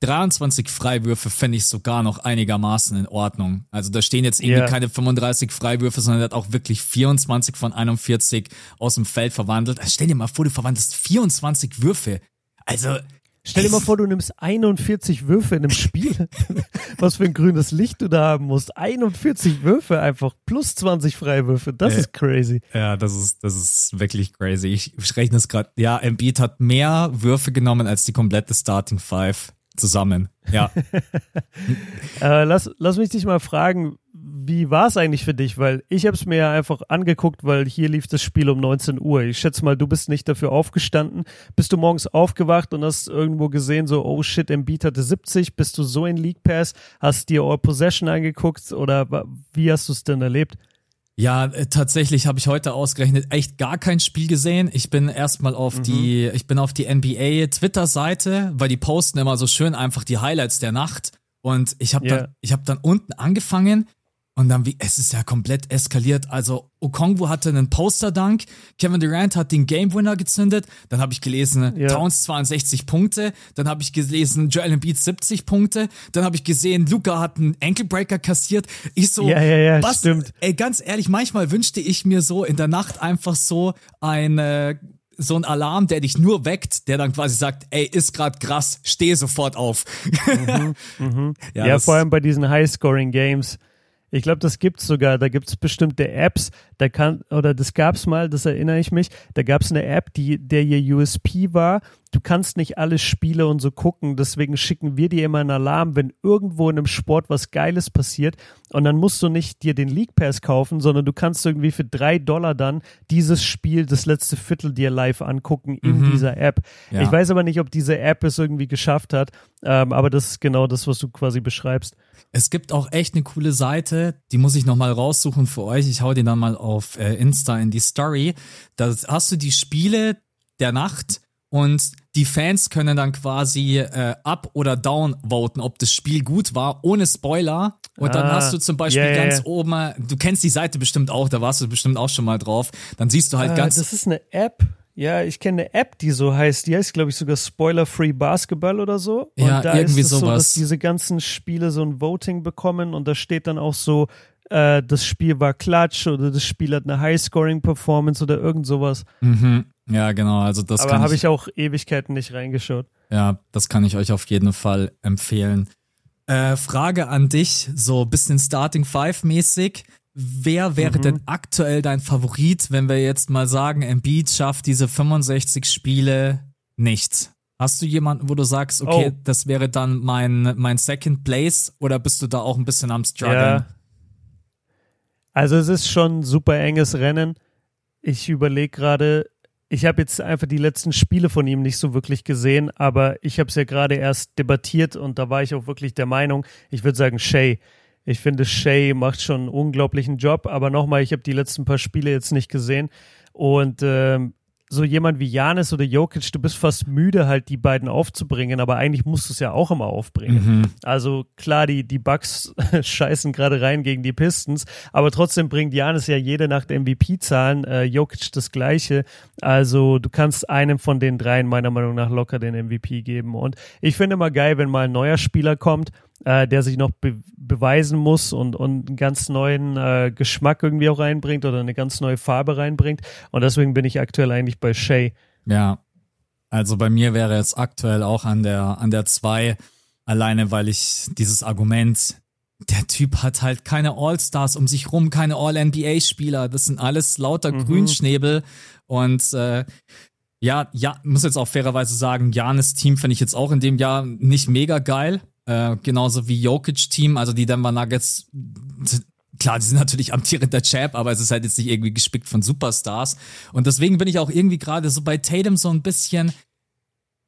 23 Freiwürfe fände ich sogar noch einigermaßen in Ordnung. Also da stehen jetzt irgendwie yeah. keine 35 Freiwürfe, sondern er hat auch wirklich 24 von 41 aus dem Feld verwandelt. Also stell dir mal vor, du verwandelst 24 Würfe. Also Stell dir mal vor, du nimmst 41 Würfe in einem Spiel. [LAUGHS] Was für ein grünes Licht du da haben musst. 41 Würfe einfach plus 20 Freiwürfe. Das äh, ist crazy. Ja, das ist, das ist wirklich crazy. Ich, ich rechne es gerade. Ja, Embiid hat mehr Würfe genommen als die komplette Starting Five zusammen. Ja. [LAUGHS] äh, lass, lass mich dich mal fragen, wie war es eigentlich für dich? Weil ich habe es mir ja einfach angeguckt, weil hier lief das Spiel um 19 Uhr. Ich schätze mal, du bist nicht dafür aufgestanden. Bist du morgens aufgewacht und hast irgendwo gesehen, so, oh shit, Embiid hatte 70. Bist du so in League Pass? Hast dir All Possession angeguckt oder wie hast du es denn erlebt? Ja, äh, tatsächlich habe ich heute ausgerechnet echt gar kein Spiel gesehen. Ich bin erstmal auf mhm. die, ich bin auf die NBA Twitter-Seite, weil die posten immer so schön einfach die Highlights der Nacht. Und ich habe yeah. dann, ich habe dann unten angefangen und dann, wie, es ist ja komplett eskaliert. Also, Okongwu hatte einen Poster-Dunk, Kevin Durant hat den Game-Winner gezündet, dann habe ich gelesen, ja. Towns 62 Punkte, dann habe ich gelesen, Joel Embiid 70 Punkte, dann habe ich gesehen, Luca hat einen Ankle-Breaker kassiert. Ich so, ja, ja, ja, was, stimmt. Ey, ganz ehrlich, manchmal wünschte ich mir so in der Nacht einfach so ein, so ein Alarm, der dich nur weckt, der dann quasi sagt, ey, ist grad krass, steh sofort auf. Mhm, [LAUGHS] mhm. Ja, ja vor allem bei diesen High-Scoring-Games ich glaube, das gibt's sogar. Da gibt's bestimmte Apps, da kann, oder das gab's mal, das erinnere ich mich, da gab's eine App, die, der ihr USP war, du kannst nicht alle Spiele und so gucken, deswegen schicken wir dir immer einen Alarm, wenn irgendwo in einem Sport was Geiles passiert und dann musst du nicht dir den League Pass kaufen, sondern du kannst irgendwie für drei Dollar dann dieses Spiel, das letzte Viertel dir live angucken in mhm. dieser App. Ja. Ich weiß aber nicht, ob diese App es irgendwie geschafft hat, ähm, aber das ist genau das, was du quasi beschreibst. Es gibt auch echt eine coole Seite, die muss ich nochmal raussuchen für euch. Ich hau die dann mal auf äh, Insta in die Story. Da hast du die Spiele der Nacht und die Fans können dann quasi äh, up oder down voten, ob das Spiel gut war, ohne Spoiler. Und dann ah, hast du zum Beispiel yeah, ganz yeah. oben, du kennst die Seite bestimmt auch, da warst du bestimmt auch schon mal drauf. Dann siehst du halt äh, ganz. Das ist eine App. Ja, ich kenne eine App, die so heißt. Die heißt, glaube ich, sogar Spoiler-Free Basketball oder so. Und ja, da irgendwie ist es sowas. so, dass diese ganzen Spiele so ein Voting bekommen und da steht dann auch so, äh, das Spiel war klatsch oder das Spiel hat eine High-Scoring-Performance oder irgend sowas. Mhm. Ja, genau. Also das Aber habe ich, ich auch Ewigkeiten nicht reingeschaut. Ja, das kann ich euch auf jeden Fall empfehlen. Äh, Frage an dich, so bisschen Starting Five mäßig. Wer wäre mhm. denn aktuell dein Favorit, wenn wir jetzt mal sagen, Embiid schafft diese 65 Spiele nicht? Hast du jemanden, wo du sagst, okay, oh. das wäre dann mein, mein Second Place oder bist du da auch ein bisschen am Struggeln? Ja. Also es ist schon ein super enges Rennen. Ich überlege gerade, ich habe jetzt einfach die letzten Spiele von ihm nicht so wirklich gesehen, aber ich habe es ja gerade erst debattiert und da war ich auch wirklich der Meinung, ich würde sagen Shay. Ich finde, Shay macht schon einen unglaublichen Job, aber nochmal, ich habe die letzten paar Spiele jetzt nicht gesehen. Und ähm, so jemand wie Janis oder Jokic, du bist fast müde, halt die beiden aufzubringen, aber eigentlich musst du es ja auch immer aufbringen. Mhm. Also klar, die, die Bugs [LAUGHS] scheißen gerade rein gegen die Pistons, aber trotzdem bringt Janis ja jede Nacht MVP-Zahlen, äh, Jokic das gleiche. Also du kannst einem von den dreien meiner Meinung nach locker den MVP geben. Und ich finde immer geil, wenn mal ein neuer Spieler kommt äh, der sich noch be beweisen muss und, und einen ganz neuen äh, Geschmack irgendwie auch reinbringt oder eine ganz neue Farbe reinbringt. Und deswegen bin ich aktuell eigentlich bei Shay. Ja, also bei mir wäre jetzt aktuell auch an der an der 2, alleine weil ich dieses Argument, der Typ hat halt keine All-Stars um sich rum, keine All-NBA-Spieler, das sind alles lauter mhm. Grünschnäbel und äh, ja, ja, muss jetzt auch fairerweise sagen, Janis Team finde ich jetzt auch in dem Jahr nicht mega geil. Äh, genauso wie Jokic-Team, also die Denver Nuggets, klar, die sind natürlich amtierender Champ, aber es ist halt jetzt nicht irgendwie gespickt von Superstars. Und deswegen bin ich auch irgendwie gerade so bei Tatum so ein bisschen,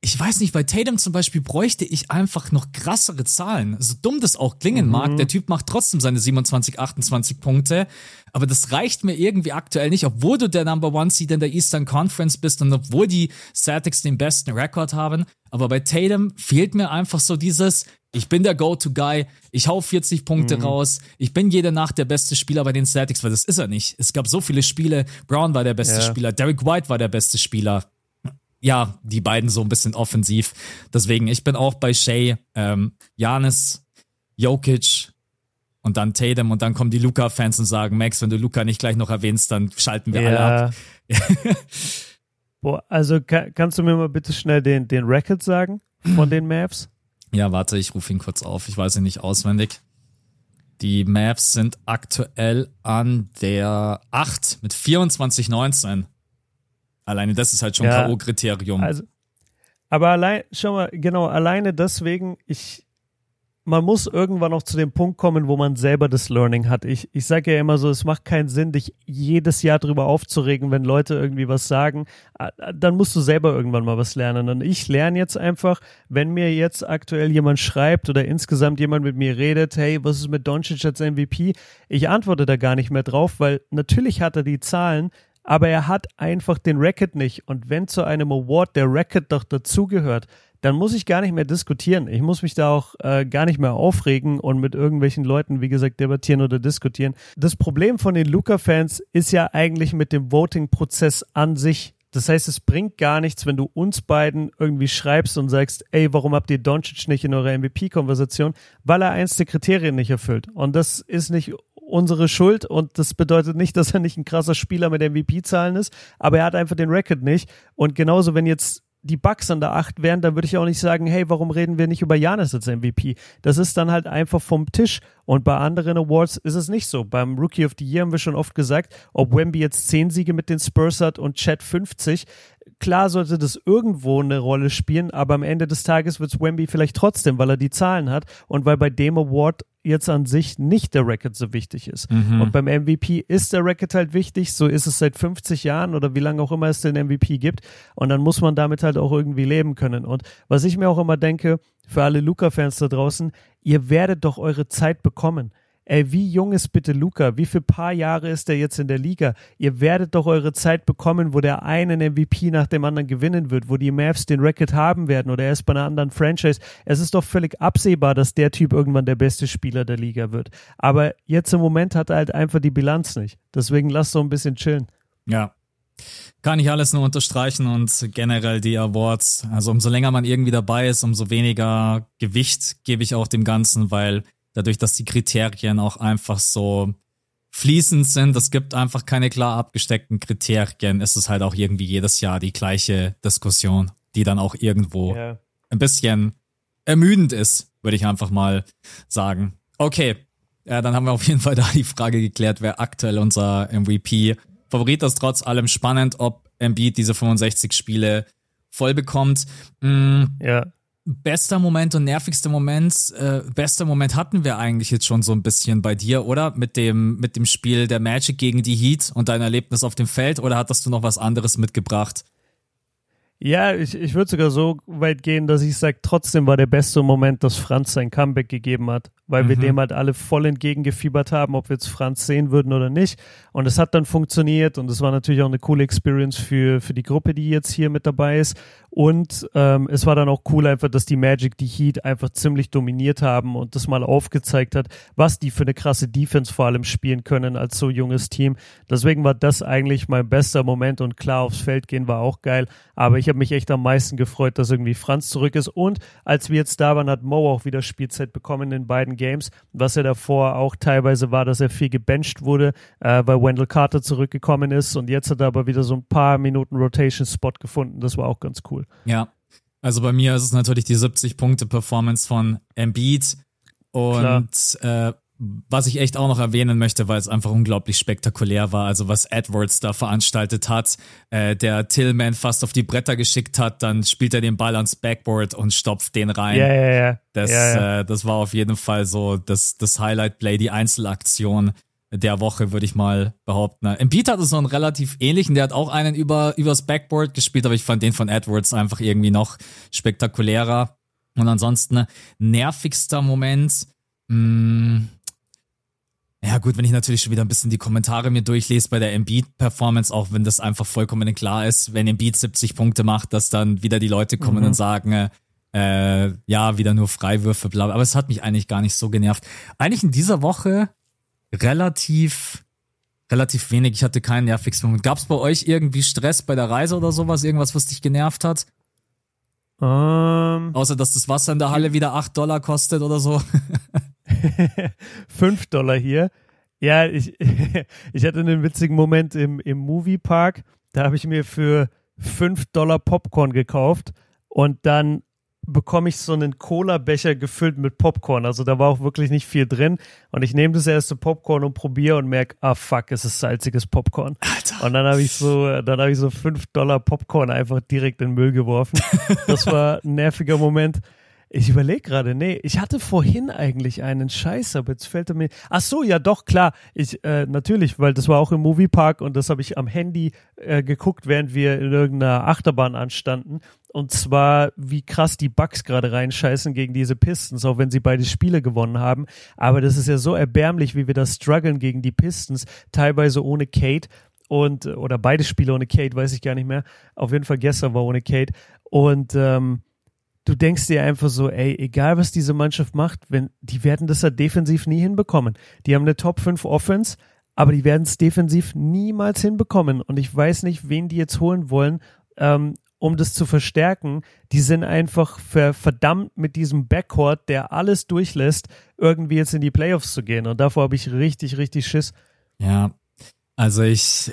ich weiß nicht, bei Tatum zum Beispiel bräuchte ich einfach noch krassere Zahlen. So dumm das auch klingen mhm. mag, der Typ macht trotzdem seine 27, 28 Punkte, aber das reicht mir irgendwie aktuell nicht, obwohl du der Number One Seed in der Eastern Conference bist und obwohl die Celtics den besten Rekord haben. Aber bei Tatum fehlt mir einfach so dieses, ich bin der Go-To-Guy, ich hau 40 Punkte mhm. raus, ich bin jede Nacht der beste Spieler bei den Celtics, weil das ist er nicht. Es gab so viele Spiele, Brown war der beste ja. Spieler, Derek White war der beste Spieler. Ja, die beiden so ein bisschen offensiv. Deswegen, ich bin auch bei Shea, ähm, Janis, Jokic und dann Tatum und dann kommen die Luca-Fans und sagen, Max, wenn du Luca nicht gleich noch erwähnst, dann schalten wir ja. alle ab. Boah, also kann, kannst du mir mal bitte schnell den, den Record sagen von den Mavs? Ja, warte, ich rufe ihn kurz auf. Ich weiß ihn nicht auswendig. Die Mavs sind aktuell an der 8 mit 24-19. Alleine das ist halt schon ja, K.O.-Kriterium. Also, aber allein, schau mal, genau, alleine deswegen, ich, man muss irgendwann noch zu dem Punkt kommen, wo man selber das Learning hat. Ich, ich sage ja immer so, es macht keinen Sinn, dich jedes Jahr drüber aufzuregen, wenn Leute irgendwie was sagen. Dann musst du selber irgendwann mal was lernen. Und ich lerne jetzt einfach, wenn mir jetzt aktuell jemand schreibt oder insgesamt jemand mit mir redet, hey, was ist mit Doncic als MVP? Ich antworte da gar nicht mehr drauf, weil natürlich hat er die Zahlen, aber er hat einfach den Racket nicht. Und wenn zu einem Award der Racket doch dazugehört, dann muss ich gar nicht mehr diskutieren. Ich muss mich da auch äh, gar nicht mehr aufregen und mit irgendwelchen Leuten, wie gesagt, debattieren oder diskutieren. Das Problem von den Luca-Fans ist ja eigentlich mit dem Voting-Prozess an sich. Das heißt, es bringt gar nichts, wenn du uns beiden irgendwie schreibst und sagst, ey, warum habt ihr Doncic nicht in eurer MVP-Konversation? Weil er eins der Kriterien nicht erfüllt. Und das ist nicht unsere Schuld und das bedeutet nicht, dass er nicht ein krasser Spieler mit MVP-Zahlen ist, aber er hat einfach den Record nicht. Und genauso, wenn jetzt die Bugs an der Acht wären, dann würde ich auch nicht sagen, hey, warum reden wir nicht über Janis als MVP? Das ist dann halt einfach vom Tisch. Und bei anderen Awards ist es nicht so. Beim Rookie of the Year haben wir schon oft gesagt, ob Wemby jetzt 10 Siege mit den Spurs hat und Chad 50. Klar sollte das irgendwo eine Rolle spielen, aber am Ende des Tages wird es Wemby vielleicht trotzdem, weil er die Zahlen hat und weil bei dem Award jetzt an sich nicht der Record so wichtig ist. Mhm. Und beim MVP ist der Record halt wichtig, so ist es seit 50 Jahren oder wie lange auch immer es den MVP gibt. Und dann muss man damit halt auch irgendwie leben können. Und was ich mir auch immer denke, für alle Luca-Fans da draußen, ihr werdet doch eure Zeit bekommen. Ey, wie jung ist bitte Luca? Wie viel paar Jahre ist er jetzt in der Liga? Ihr werdet doch eure Zeit bekommen, wo der einen MVP nach dem anderen gewinnen wird, wo die Mavs den Record haben werden oder er ist bei einer anderen Franchise. Es ist doch völlig absehbar, dass der Typ irgendwann der beste Spieler der Liga wird. Aber jetzt im Moment hat er halt einfach die Bilanz nicht. Deswegen lass so ein bisschen chillen. Ja, kann ich alles nur unterstreichen und generell die Awards. Also umso länger man irgendwie dabei ist, umso weniger Gewicht gebe ich auch dem Ganzen, weil dadurch, dass die Kriterien auch einfach so fließend sind, es gibt einfach keine klar abgesteckten Kriterien, ist es halt auch irgendwie jedes Jahr die gleiche Diskussion, die dann auch irgendwo yeah. ein bisschen ermüdend ist, würde ich einfach mal sagen. Okay, ja, dann haben wir auf jeden Fall da die Frage geklärt, wer aktuell unser MVP Favorit ist. Trotz allem spannend, ob Embiid diese 65 Spiele voll bekommt. Mhm. Ja bester Moment und nervigster Moment, äh, bester Moment hatten wir eigentlich jetzt schon so ein bisschen bei dir, oder? Mit dem, mit dem Spiel der Magic gegen die Heat und dein Erlebnis auf dem Feld, oder hattest du noch was anderes mitgebracht? Ja, ich, ich würde sogar so weit gehen, dass ich sage, trotzdem war der beste Moment, dass Franz sein Comeback gegeben hat, weil mhm. wir dem halt alle voll entgegengefiebert haben, ob wir jetzt Franz sehen würden oder nicht. Und es hat dann funktioniert und es war natürlich auch eine coole Experience für, für die Gruppe, die jetzt hier mit dabei ist. Und ähm, es war dann auch cool einfach, dass die Magic die Heat einfach ziemlich dominiert haben und das mal aufgezeigt hat, was die für eine krasse Defense vor allem spielen können als so junges Team. Deswegen war das eigentlich mein bester Moment und klar aufs Feld gehen war auch geil. Aber ich habe mich echt am meisten gefreut, dass irgendwie Franz zurück ist. Und als wir jetzt da waren, hat Mo auch wieder Spielzeit bekommen in beiden Games, was ja davor auch teilweise war, dass er viel gebencht wurde, äh, weil Wendell Carter zurückgekommen ist. Und jetzt hat er aber wieder so ein paar Minuten Rotation-Spot gefunden. Das war auch ganz cool. Ja, also bei mir ist es natürlich die 70-Punkte-Performance von Embiid. Und äh, was ich echt auch noch erwähnen möchte, weil es einfach unglaublich spektakulär war, also was Edwards da veranstaltet hat, äh, der Tillman fast auf die Bretter geschickt hat, dann spielt er den Ball ans Backboard und stopft den rein. Ja, ja, ja. Das, ja, ja. Äh, das war auf jeden Fall so das, das Highlight-Play, die Einzelaktion der Woche, würde ich mal behaupten. Embiid hat so einen relativ ähnlichen, der hat auch einen über, übers Backboard gespielt, aber ich fand den von Edwards einfach irgendwie noch spektakulärer. Und ansonsten nervigster Moment, mh, hm, ja gut, wenn ich natürlich schon wieder ein bisschen die Kommentare mir durchlese bei der Embiid-Performance, auch wenn das einfach vollkommen klar ist, wenn Embiid 70 Punkte macht, dass dann wieder die Leute kommen mhm. und sagen, äh, äh, ja, wieder nur Freiwürfe, bla, aber es hat mich eigentlich gar nicht so genervt. Eigentlich in dieser Woche relativ, relativ wenig. Ich hatte keinen nervigsten Moment. Gab es bei euch irgendwie Stress bei der Reise oder sowas? Irgendwas, was dich genervt hat? Um, ähm. Außer, dass das Wasser in der Halle wieder 8 Dollar kostet oder so. [LAUGHS] 5 Dollar hier. Ja, ich, [LAUGHS] ich hatte einen witzigen Moment im, im Moviepark. Da habe ich mir für 5 Dollar Popcorn gekauft und dann bekomme ich so einen Cola-Becher gefüllt mit Popcorn. Also da war auch wirklich nicht viel drin. Und ich nehme das erste Popcorn und probiere und merke, ah fuck, es ist salziges Popcorn. Alter. Und dann habe ich so, dann habe ich so fünf Dollar Popcorn einfach direkt in den Müll geworfen. Das war ein nerviger Moment. Ich überlege gerade, nee, ich hatte vorhin eigentlich einen Scheiß, aber jetzt fällt er mir. Ach so, ja doch, klar. Ich, äh, natürlich, weil das war auch im Moviepark und das habe ich am Handy äh, geguckt, während wir in irgendeiner Achterbahn anstanden. Und zwar, wie krass die Bugs gerade reinscheißen gegen diese Pistons, auch wenn sie beide Spiele gewonnen haben. Aber das ist ja so erbärmlich, wie wir da strugglen gegen die Pistons, teilweise ohne Kate und oder beide Spiele ohne Kate, weiß ich gar nicht mehr. Auf jeden Fall gestern war ohne Kate. Und ähm, du denkst dir einfach so, ey, egal was diese Mannschaft macht, wenn, die werden das ja defensiv nie hinbekommen. Die haben eine Top 5 Offense, aber die werden es defensiv niemals hinbekommen. Und ich weiß nicht, wen die jetzt holen wollen, ähm, um das zu verstärken. Die sind einfach verdammt mit diesem Backcourt, der alles durchlässt, irgendwie jetzt in die Playoffs zu gehen. Und davor habe ich richtig, richtig Schiss. Ja, also ich,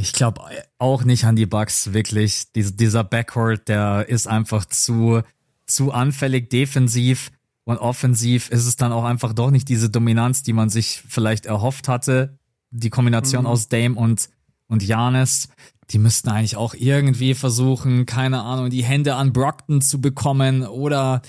ich glaube auch nicht an die Bugs wirklich. Dies, dieser Backcourt, der ist einfach zu, zu anfällig defensiv und offensiv ist es dann auch einfach doch nicht diese Dominanz, die man sich vielleicht erhofft hatte. Die Kombination mhm. aus Dame und, und Janis, die müssten eigentlich auch irgendwie versuchen, keine Ahnung, die Hände an Brockton zu bekommen oder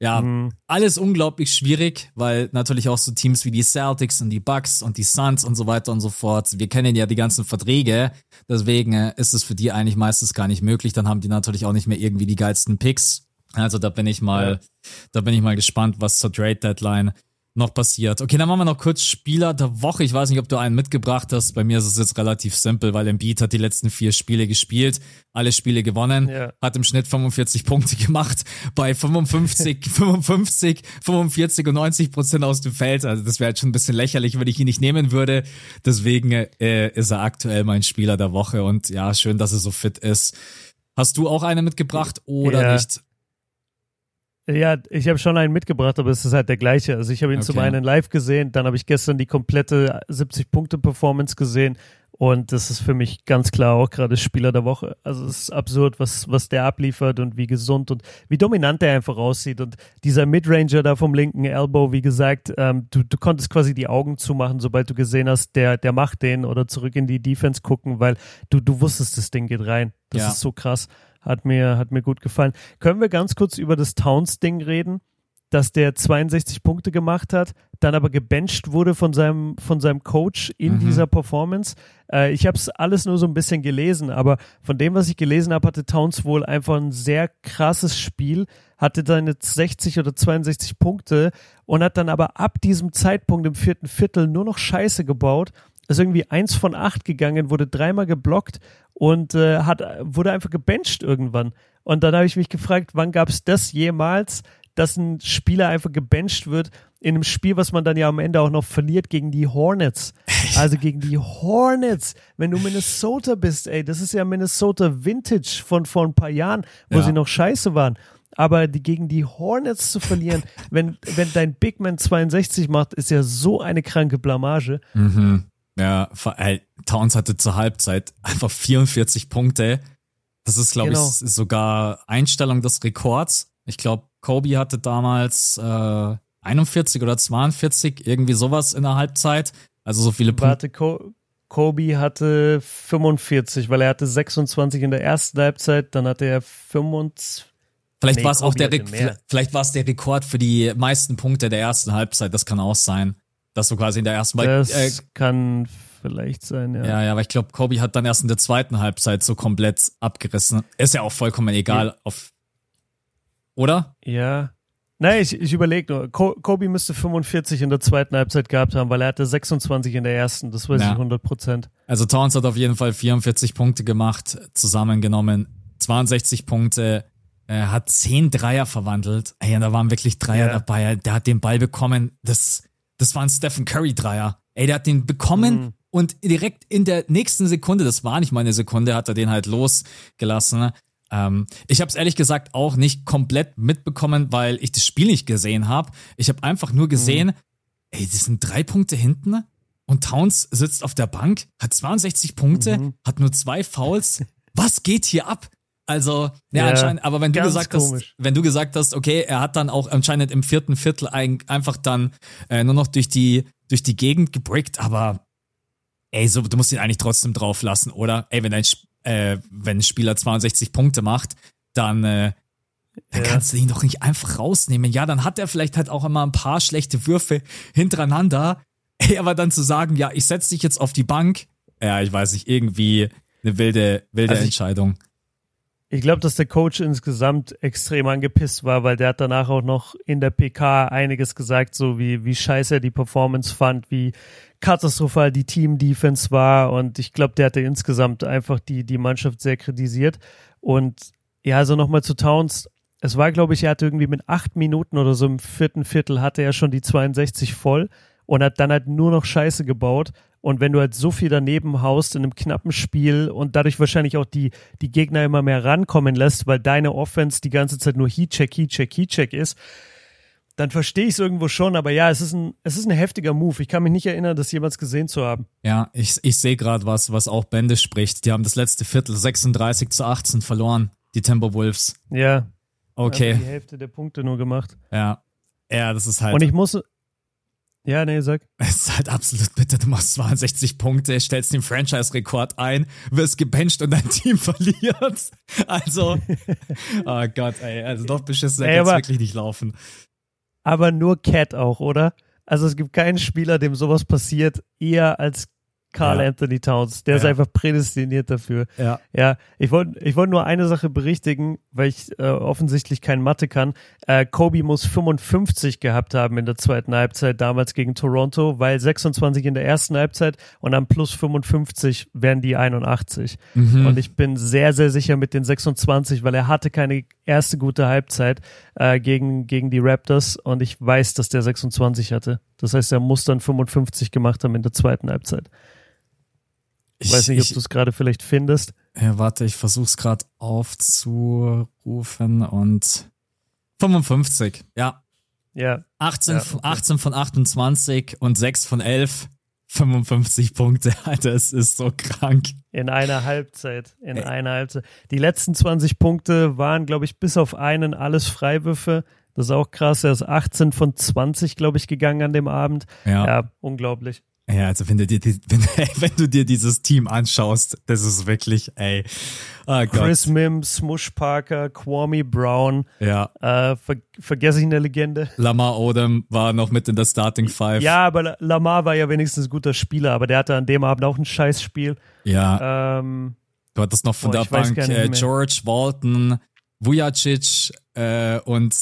ja, mhm. alles unglaublich schwierig, weil natürlich auch so Teams wie die Celtics und die Bucks und die Suns und so weiter und so fort, wir kennen ja die ganzen Verträge, deswegen ist es für die eigentlich meistens gar nicht möglich, dann haben die natürlich auch nicht mehr irgendwie die geilsten Picks. Also da bin ich mal, ja. da bin ich mal gespannt, was zur Trade Deadline noch passiert. Okay, dann machen wir noch kurz Spieler der Woche. Ich weiß nicht, ob du einen mitgebracht hast. Bei mir ist es jetzt relativ simpel, weil Embiid hat die letzten vier Spiele gespielt, alle Spiele gewonnen, ja. hat im Schnitt 45 Punkte gemacht, bei 55, 55, 45 und 90 Prozent aus dem Feld. Also das wäre jetzt schon ein bisschen lächerlich, wenn ich ihn nicht nehmen würde. Deswegen äh, ist er aktuell mein Spieler der Woche und ja, schön, dass er so fit ist. Hast du auch einen mitgebracht oder ja. nicht? Ja, ich habe schon einen mitgebracht, aber es ist halt der gleiche. Also ich habe ihn okay. zum einen live gesehen, dann habe ich gestern die komplette 70-Punkte-Performance gesehen und das ist für mich ganz klar auch gerade Spieler der Woche. Also es ist absurd, was, was der abliefert und wie gesund und wie dominant er einfach aussieht. Und dieser Midranger da vom linken Elbow, wie gesagt, ähm, du, du konntest quasi die Augen zumachen, sobald du gesehen hast, der, der macht den oder zurück in die Defense gucken, weil du, du wusstest, das Ding geht rein. Das ja. ist so krass. Hat mir, hat mir gut gefallen. Können wir ganz kurz über das Towns-Ding reden? dass der 62 Punkte gemacht hat, dann aber gebencht wurde von seinem, von seinem Coach in mhm. dieser Performance. Äh, ich habe es alles nur so ein bisschen gelesen, aber von dem, was ich gelesen habe, hatte Towns wohl einfach ein sehr krasses Spiel, hatte jetzt 60 oder 62 Punkte und hat dann aber ab diesem Zeitpunkt im vierten Viertel nur noch Scheiße gebaut ist irgendwie eins von acht gegangen, wurde dreimal geblockt und äh, hat, wurde einfach gebencht irgendwann. Und dann habe ich mich gefragt, wann gab es das jemals, dass ein Spieler einfach gebencht wird in einem Spiel, was man dann ja am Ende auch noch verliert gegen die Hornets. [LAUGHS] Also gegen die Hornets. Wenn du Minnesota bist, ey, das ist ja Minnesota Vintage von vor ein paar Jahren, wo ja. sie noch scheiße waren. Aber die, gegen die Hornets zu verlieren, [LAUGHS] wenn, wenn dein Big Man 62 macht, ist ja so eine kranke Blamage. Mhm. Ja, ey, Towns hatte zur Halbzeit einfach 44 Punkte. Das ist, glaube genau. ich, sogar Einstellung des Rekords. Ich glaube, Kobe hatte damals äh, 41 oder 42, irgendwie sowas in der Halbzeit. Also so viele Punkte. Warte, Kobe hatte 45, weil er hatte 26 in der ersten Halbzeit, dann hatte er 25. Vielleicht nee, war es auch der Re vielleicht war es der Rekord für die meisten Punkte der ersten Halbzeit, das kann auch sein. Dass du quasi in der ersten Das äh, kann vielleicht sein, ja. Ja, ja, aber ich glaube, Kobe hat dann erst in der zweiten Halbzeit so komplett abgerissen. Ist ja auch vollkommen egal, ja. auf. Oder? Ja. Nein, ich, ich überlege nur. Kobe müsste 45 in der zweiten Halbzeit gehabt haben, weil er hatte 26 in der ersten. Das weiß ja. ich 100 Prozent. Also Towns hat auf jeden Fall 44 Punkte gemacht, zusammengenommen 62 Punkte Er hat zehn Dreier verwandelt. Ey, und da waren wirklich Dreier ja. dabei. Der hat den Ball bekommen. Das, das war ein Stephen Curry Dreier. Ey, der hat den bekommen mhm. und direkt in der nächsten Sekunde, das war nicht mal eine Sekunde, hat er den halt losgelassen. Ähm, ich habe es ehrlich gesagt auch nicht komplett mitbekommen, weil ich das Spiel nicht gesehen habe. Ich habe einfach nur gesehen, mhm. ey, das sind drei Punkte hinten und Towns sitzt auf der Bank, hat 62 Punkte, mhm. hat nur zwei Fouls. Was geht hier ab? Also, ja, ja anscheinend, aber wenn du gesagt komisch. hast, wenn du gesagt hast, okay, er hat dann auch anscheinend im vierten Viertel ein, einfach dann äh, nur noch durch die, durch die Gegend gebrickt, aber ey, so, du musst ihn eigentlich trotzdem drauf lassen, oder? Ey, wenn ein, äh, wenn ein Spieler 62 Punkte macht, dann, äh, dann ja. kannst du ihn doch nicht einfach rausnehmen. Ja, dann hat er vielleicht halt auch immer ein paar schlechte Würfe hintereinander. [LAUGHS] Ey, aber dann zu sagen, ja, ich setz dich jetzt auf die Bank, ja, ich weiß nicht, irgendwie eine wilde, wilde also Entscheidung. Ich glaube, dass der Coach insgesamt extrem angepisst war, weil der hat danach auch noch in der PK einiges gesagt, so wie, wie scheiße er die Performance fand, wie katastrophal die Team-Defense war. Und ich glaube, der hatte insgesamt einfach die, die Mannschaft sehr kritisiert. Und ja, also nochmal zu Towns, es war, glaube ich, er hatte irgendwie mit acht Minuten oder so im vierten Viertel hatte er schon die 62 voll und hat dann halt nur noch Scheiße gebaut und wenn du halt so viel daneben haust in einem knappen Spiel und dadurch wahrscheinlich auch die, die Gegner immer mehr rankommen lässt, weil deine Offense die ganze Zeit nur Heat-Check, Heat-Check, Heat-Check ist, dann verstehe ich es irgendwo schon, aber ja, es ist ein, es ist ein heftiger Move. Ich kann mich nicht erinnern, das jemals gesehen zu haben. Ja, ich, ich sehe gerade was, was auch Bände spricht. Die haben das letzte Viertel 36 zu 18 verloren, die Timberwolves. Ja. Okay. Also die Hälfte der Punkte nur gemacht. Ja. Ja, das ist halt. Und ich muss, ja, nee, sag. Es ist halt absolut bitter. Du machst 62 Punkte, stellst den Franchise-Rekord ein, wirst gebencht und dein [LAUGHS] Team verliert. Also, [LAUGHS] oh Gott, ey, also noch beschissen kann es wirklich nicht laufen. Aber nur Cat auch, oder? Also es gibt keinen Spieler, dem sowas passiert, eher als Carl ja. Anthony Towns. Der ja. ist einfach prädestiniert dafür. Ja. Ja. Ich wollte ich wollte nur eine Sache berichtigen, weil ich äh, offensichtlich kein Mathe kann. Äh, Kobe muss 55 gehabt haben in der zweiten Halbzeit damals gegen Toronto, weil 26 in der ersten Halbzeit und dann plus 55 wären die 81. Mhm. Und ich bin sehr, sehr sicher mit den 26, weil er hatte keine erste gute Halbzeit äh, gegen, gegen die Raptors und ich weiß, dass der 26 hatte. Das heißt, er muss dann 55 gemacht haben in der zweiten Halbzeit. Ich weiß nicht, ob du es gerade vielleicht findest. Ja, warte, ich versuche es gerade aufzurufen und 55, ja. Ja. 18, ja, okay. 18 von 28 und 6 von 11. 55 Punkte, [LAUGHS] Alter, es ist so krank. In einer Halbzeit, in Ey. einer Halbzeit. Die letzten 20 Punkte waren, glaube ich, bis auf einen alles Freiwürfe. Das ist auch krass. Er ist 18 von 20, glaube ich, gegangen an dem Abend. Ja, ja unglaublich. Ja, also wenn du dir, [LAUGHS] wenn, wenn du dir dieses Team anschaust, das ist wirklich, ey. Oh Chris Mims, Smush Parker, Kwame Brown. Ja. Äh, ver vergesse ich eine Legende. Lamar Odom war noch mit in der Starting Five. Ja, aber Lamar war ja wenigstens ein guter Spieler, aber der hatte an dem Abend auch ein Scheißspiel. Ja. Ähm, du hattest noch von boah, der Bank äh, George Walton, Vujacic äh, und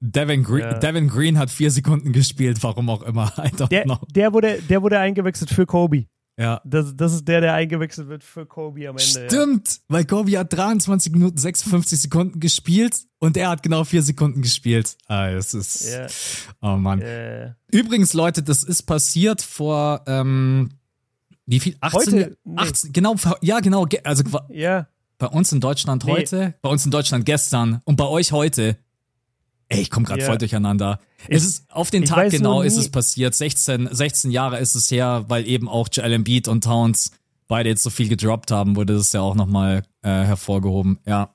Devin Green, ja. Devin Green hat vier Sekunden gespielt, warum auch immer. [LAUGHS] Der, der, wurde, der wurde eingewechselt für Kobe. Ja. Das, das ist der, der eingewechselt wird für Kobe am Ende. Stimmt, ja. weil Kobe hat 23 Minuten 56 Sekunden gespielt und er hat genau vier Sekunden gespielt. Ah, das ist. Yeah. Oh Mann. Yeah. Übrigens, Leute, das ist passiert vor ähm, wie viel? 18, heute? Nee. 18 genau, ja, genau. Also ja. bei uns in Deutschland heute, nee. bei uns in Deutschland gestern und bei euch heute. Ey, ich komme gerade yeah. voll durcheinander. Es ist auf den Tag genau ist es passiert. 16, 16 Jahre ist es her, weil eben auch Joel Embiid und Towns beide jetzt so viel gedroppt haben, wurde das ja auch nochmal äh, hervorgehoben. Ja.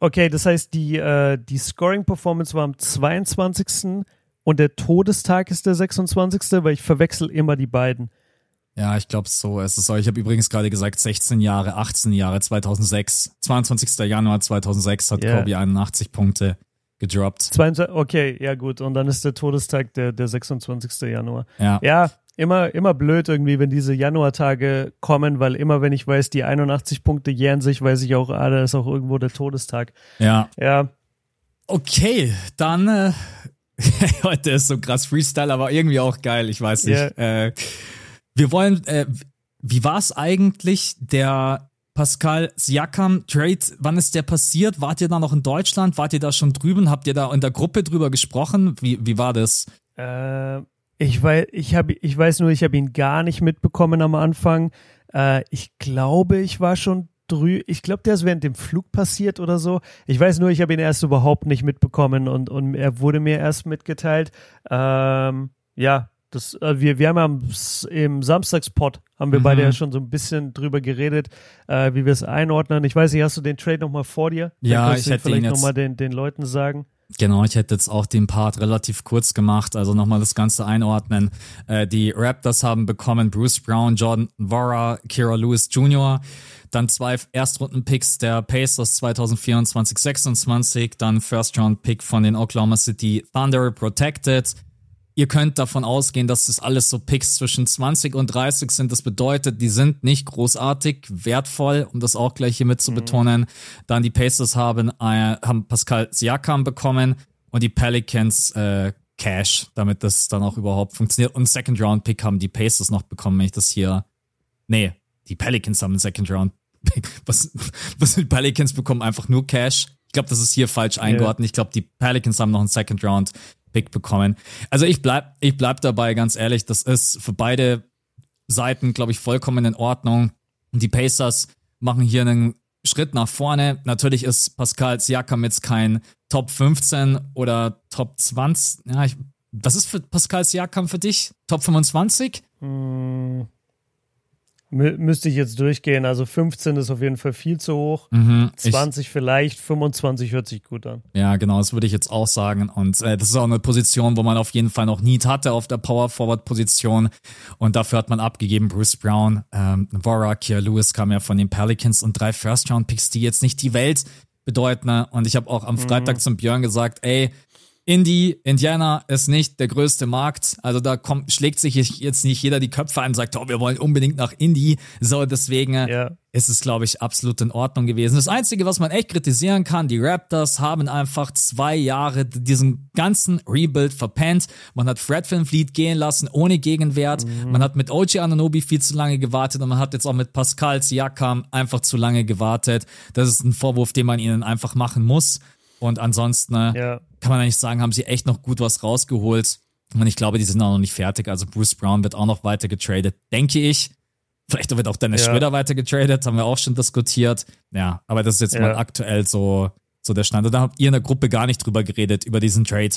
Okay, das heißt, die, äh, die Scoring-Performance war am 22. und der Todestag ist der 26., weil ich verwechsel immer die beiden. Ja, ich glaube so. Es ist so. Ich habe übrigens gerade gesagt 16 Jahre, 18 Jahre, 2006. 22. Januar 2006 hat yeah. Kobe 81 Punkte gedroppt. 22, okay, ja gut. Und dann ist der Todestag der, der 26. Januar. Ja. Ja, immer, immer blöd irgendwie, wenn diese Januartage kommen, weil immer wenn ich weiß, die 81 Punkte jähren sich, weiß ich auch, ah, da ist auch irgendwo der Todestag. Ja. Ja. Okay, dann äh, [LAUGHS] heute ist so krass Freestyle, aber irgendwie auch geil, ich weiß nicht. Yeah. Äh, wir wollen, äh, wie war es eigentlich, der Pascal Siakam Trade, wann ist der passiert? Wart ihr da noch in Deutschland? Wart ihr da schon drüben? Habt ihr da in der Gruppe drüber gesprochen? Wie, wie war das? Äh, ich weiß, ich habe, ich weiß nur, ich habe ihn gar nicht mitbekommen am Anfang. Äh, ich glaube, ich war schon drü, ich glaube, der ist während dem Flug passiert oder so. Ich weiß nur, ich habe ihn erst überhaupt nicht mitbekommen und, und er wurde mir erst mitgeteilt. Ähm, ja, das, äh, wir, wir haben am, im Samstagspot haben wir mhm. beide ja schon so ein bisschen drüber geredet, äh, wie wir es einordnen. Ich weiß nicht, hast du den Trade nochmal vor dir? Ja, ich hätte vielleicht nochmal den, den Leuten sagen. Genau, ich hätte jetzt auch den Part relativ kurz gemacht, also nochmal das Ganze einordnen. Äh, die Raptors haben bekommen Bruce Brown, Jordan Vora, Kira Lewis Jr., dann zwei Erstrunden-Picks der Pacers 2024, 26, dann First-Round-Pick von den Oklahoma City Thunder Protected, Ihr könnt davon ausgehen, dass das alles so Picks zwischen 20 und 30 sind. Das bedeutet, die sind nicht großartig wertvoll, um das auch gleich hier mit zu mhm. betonen. Dann die Pacers haben, äh, haben Pascal Siakam bekommen und die Pelicans äh, Cash, damit das dann auch überhaupt funktioniert. Und Second Round Pick haben die Pacers noch bekommen, wenn ich das hier. Nee, die Pelicans haben einen Second Round Pick. [LAUGHS] Was, was die Pelicans bekommen einfach nur Cash. Ich glaube, das ist hier falsch eingeordnet. Yeah. Ich glaube, die Pelicans haben noch einen Second Round Pick bekommen. Also ich bleib, ich bleib dabei, ganz ehrlich, das ist für beide Seiten, glaube ich, vollkommen in Ordnung. Die Pacers machen hier einen Schritt nach vorne. Natürlich ist Pascal Siakam jetzt kein Top 15 oder Top 20. Ja, ich, was ist für Pascal Siakam für dich? Top 25? Hm, Mü müsste ich jetzt durchgehen. Also 15 ist auf jeden Fall viel zu hoch. Mhm, 20 ich, vielleicht, 25 hört sich gut an. Ja, genau, das würde ich jetzt auch sagen. Und äh, das ist auch eine Position, wo man auf jeden Fall noch Need hatte auf der Power-Forward-Position. Und dafür hat man abgegeben Bruce Brown, ähm, Vora, Kia Lewis kam ja von den Pelicans und drei First-Round-Picks, die jetzt nicht die Welt bedeuten. Ne? Und ich habe auch am mhm. Freitag mhm. zum Björn gesagt, ey, Indy, Indiana ist nicht der größte Markt. Also da kommt, schlägt sich jetzt nicht jeder die Köpfe ein und sagt, oh, wir wollen unbedingt nach Indy. So, deswegen ja. ist es, glaube ich, absolut in Ordnung gewesen. Das Einzige, was man echt kritisieren kann, die Raptors haben einfach zwei Jahre diesen ganzen Rebuild verpennt. Man hat Fred Van Fleet gehen lassen, ohne Gegenwert. Mhm. Man hat mit OG Ananobi viel zu lange gewartet und man hat jetzt auch mit Pascal Siakam einfach zu lange gewartet. Das ist ein Vorwurf, den man ihnen einfach machen muss. Und ansonsten äh, ja. kann man eigentlich sagen, haben sie echt noch gut was rausgeholt. Und ich glaube, die sind auch noch nicht fertig. Also Bruce Brown wird auch noch weiter getradet, denke ich. Vielleicht wird auch Dennis ja. Schröder weiter getradet, haben wir auch schon diskutiert. Ja, aber das ist jetzt ja. mal aktuell so, so der Stand. Und da habt ihr in der Gruppe gar nicht drüber geredet, über diesen Trade.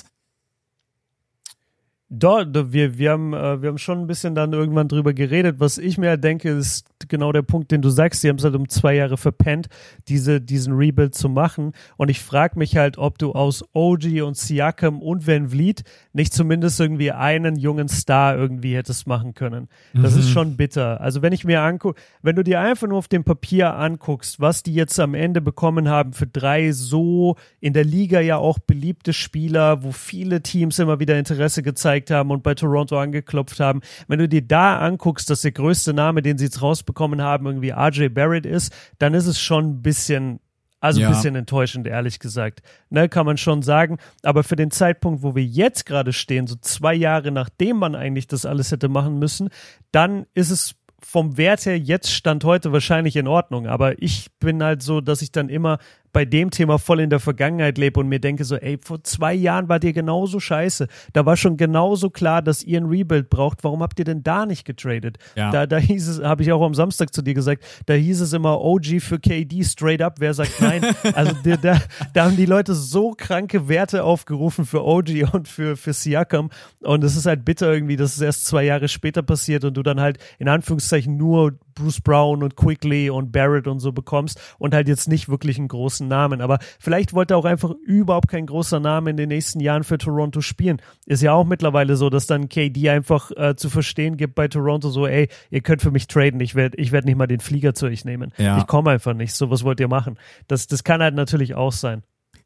Dort, wir, wir, haben, äh, wir haben schon ein bisschen dann irgendwann drüber geredet. Was ich mir denke, ist genau der Punkt, den du sagst. Sie haben es halt um zwei Jahre verpennt, diese, diesen Rebuild zu machen. Und ich frage mich halt, ob du aus OG und Siakam und Van Vliet nicht zumindest irgendwie einen jungen Star irgendwie hättest machen können. Das mhm. ist schon bitter. Also wenn ich mir angucke, wenn du dir einfach nur auf dem Papier anguckst, was die jetzt am Ende bekommen haben für drei so in der Liga ja auch beliebte Spieler, wo viele Teams immer wieder Interesse gezeigt gezeigt haben und bei Toronto angeklopft haben. Wenn du dir da anguckst, dass der größte Name, den sie jetzt rausbekommen haben, irgendwie RJ Barrett ist, dann ist es schon ein bisschen also ja. ein bisschen enttäuschend, ehrlich gesagt. Ne, kann man schon sagen. Aber für den Zeitpunkt, wo wir jetzt gerade stehen, so zwei Jahre nachdem man eigentlich das alles hätte machen müssen, dann ist es vom Wert her jetzt Stand heute wahrscheinlich in Ordnung. Aber ich bin halt so, dass ich dann immer bei dem Thema voll in der Vergangenheit lebe und mir denke so, ey, vor zwei Jahren war dir genauso scheiße. Da war schon genauso klar, dass ihr ein Rebuild braucht. Warum habt ihr denn da nicht getradet? Ja. Da, da hieß es, habe ich auch am Samstag zu dir gesagt, da hieß es immer OG für KD straight up. Wer sagt nein? [LAUGHS] also da, da, da haben die Leute so kranke Werte aufgerufen für OG und für, für Siakam. Und es ist halt bitter irgendwie, dass es erst zwei Jahre später passiert und du dann halt in Anführungszeichen nur Bruce Brown und Quickly und Barrett und so bekommst und halt jetzt nicht wirklich einen großen Namen. Aber vielleicht wollte er auch einfach überhaupt kein großer Name in den nächsten Jahren für Toronto spielen. Ist ja auch mittlerweile so, dass dann KD einfach äh, zu verstehen gibt bei Toronto so, ey, ihr könnt für mich traden, ich werde ich werd nicht mal den Flieger zu euch nehmen. Ja. Ich komme einfach nicht, so was wollt ihr machen. Das, das kann halt natürlich auch sein.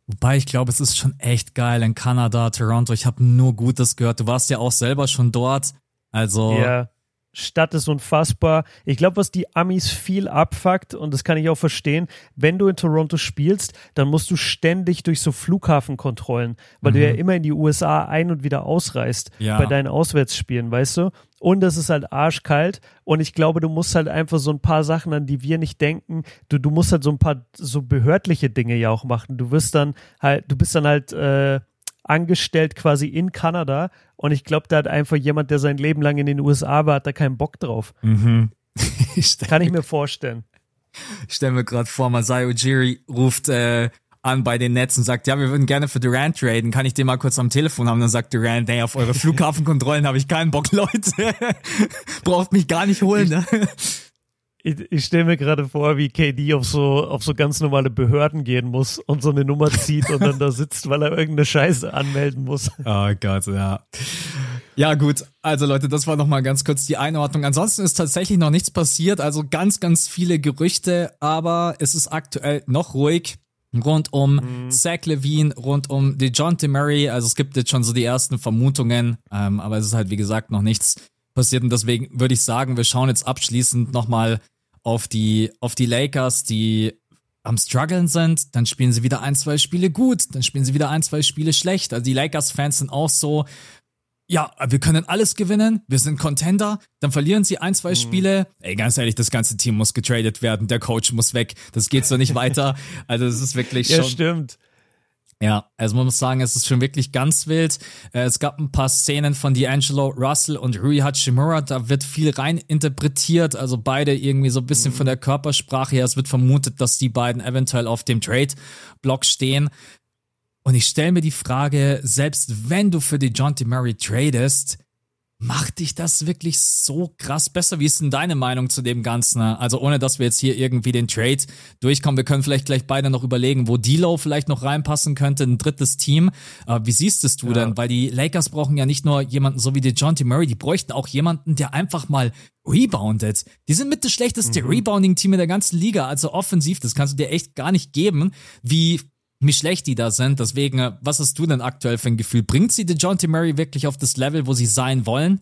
Wobei ich glaube, es ist schon echt geil in Kanada, Toronto. Ich habe nur Gutes gehört. Du warst ja auch selber schon dort. Also ja Stadt ist unfassbar. Ich glaube, was die Amis viel abfuckt, und das kann ich auch verstehen, wenn du in Toronto spielst, dann musst du ständig durch so Flughafenkontrollen, weil mhm. du ja immer in die USA ein- und wieder ausreist ja. bei deinen Auswärtsspielen, weißt du? Und es ist halt arschkalt. Und ich glaube, du musst halt einfach so ein paar Sachen, an die wir nicht denken. Du, du musst halt so ein paar so behördliche Dinge ja auch machen. Du wirst dann halt, du bist dann halt äh, angestellt quasi in Kanada. Und ich glaube, da hat einfach jemand, der sein Leben lang in den USA war, hat da keinen Bock drauf. Mhm. [LAUGHS] Kann ich mir vorstellen. Ich stelle mir gerade vor, Masai Ujiri ruft äh, an bei den Nets und sagt, ja, wir würden gerne für Durant traden. Kann ich den mal kurz am Telefon haben? Dann sagt Durant, ey, auf eure [LAUGHS] Flughafenkontrollen habe ich keinen Bock, Leute. [LAUGHS] Braucht mich gar nicht holen. Ne? Ich, ich stelle mir gerade vor, wie KD auf so, auf so ganz normale Behörden gehen muss und so eine Nummer zieht und dann da sitzt, weil er irgendeine Scheiße anmelden muss. Oh Gott, ja. Ja, gut. Also Leute, das war nochmal ganz kurz die Einordnung. Ansonsten ist tatsächlich noch nichts passiert. Also ganz, ganz viele Gerüchte, aber es ist aktuell noch ruhig rund um mhm. Zach Levine, rund um DeJounte Murray. Also es gibt jetzt schon so die ersten Vermutungen, ähm, aber es ist halt wie gesagt noch nichts passiert und deswegen würde ich sagen, wir schauen jetzt abschließend nochmal auf die, auf die Lakers, die am struggeln sind, dann spielen sie wieder ein, zwei Spiele gut, dann spielen sie wieder ein, zwei Spiele schlecht. Also die Lakers-Fans sind auch so, ja, wir können alles gewinnen, wir sind Contender, dann verlieren sie ein, zwei mhm. Spiele. Ey, ganz ehrlich, das ganze Team muss getradet werden, der Coach muss weg, das geht so nicht weiter. [LAUGHS] Also es ist wirklich schon. Ja, stimmt. Ja, also man muss sagen, es ist schon wirklich ganz wild. Äh, es gab ein paar Szenen von D'Angelo Russell und Rui Hachimura, da wird viel rein interpretiert, also beide irgendwie so ein bisschen von der Körpersprache her. Es wird vermutet, dass die beiden eventuell auf dem Trade-Block stehen. Und ich stelle mir die Frage, selbst wenn du für die John T. Murray tradest, Macht dich das wirklich so krass besser? Wie ist denn deine Meinung zu dem Ganzen? Also ohne, dass wir jetzt hier irgendwie den Trade durchkommen. Wir können vielleicht gleich beide noch überlegen, wo D'Lo vielleicht noch reinpassen könnte, ein drittes Team. Aber wie siehst es du ja. denn? Weil die Lakers brauchen ja nicht nur jemanden so wie John T. Murray, die bräuchten auch jemanden, der einfach mal reboundet. Die sind mit das schlechteste mhm. Rebounding-Team in der ganzen Liga. Also offensiv, das kannst du dir echt gar nicht geben, wie wie schlecht die da sind. Deswegen, äh, was hast du denn aktuell für ein Gefühl? Bringt sie DeJounte Murray wirklich auf das Level, wo sie sein wollen?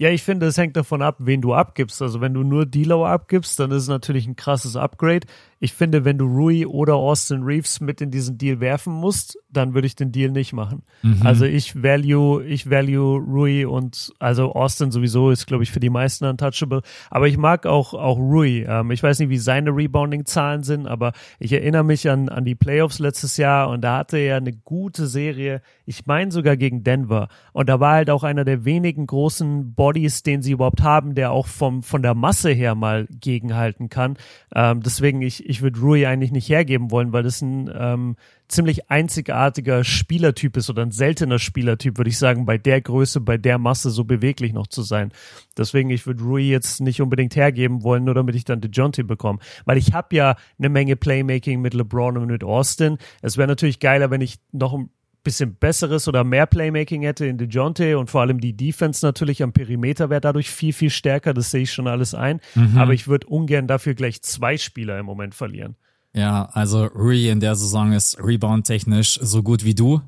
Ja, ich finde, es hängt davon ab, wen du abgibst. Also wenn du nur D-Low abgibst, dann ist es natürlich ein krasses Upgrade. Ich finde, wenn du Rui oder Austin Reeves mit in diesen Deal werfen musst, dann würde ich den Deal nicht machen. Mhm. Also ich value, ich value Rui und also Austin sowieso ist, glaube ich, für die meisten untouchable. Aber ich mag auch, auch Rui. Ähm, ich weiß nicht, wie seine Rebounding-Zahlen sind, aber ich erinnere mich an, an die Playoffs letztes Jahr und da hatte er eine gute Serie. Ich meine sogar gegen Denver. Und da war halt auch einer der wenigen großen Bodies, den sie überhaupt haben, der auch vom, von der Masse her mal gegenhalten kann. Ähm, deswegen, ich, ich würde Rui eigentlich nicht hergeben wollen, weil das ein ähm, ziemlich einzigartiger Spielertyp ist oder ein seltener Spielertyp, würde ich sagen, bei der Größe, bei der Masse so beweglich noch zu sein. Deswegen, ich würde Rui jetzt nicht unbedingt hergeben wollen, nur damit ich dann DeJounte bekomme. Weil ich habe ja eine Menge Playmaking mit LeBron und mit Austin. Es wäre natürlich geiler, wenn ich noch ein bisschen besseres oder mehr Playmaking hätte in DeJounte und vor allem die Defense natürlich am Perimeter wäre dadurch viel, viel stärker. Das sehe ich schon alles ein. Mhm. Aber ich würde ungern dafür gleich zwei Spieler im Moment verlieren. Ja, also Rui in der Saison ist rebound-technisch so gut wie du.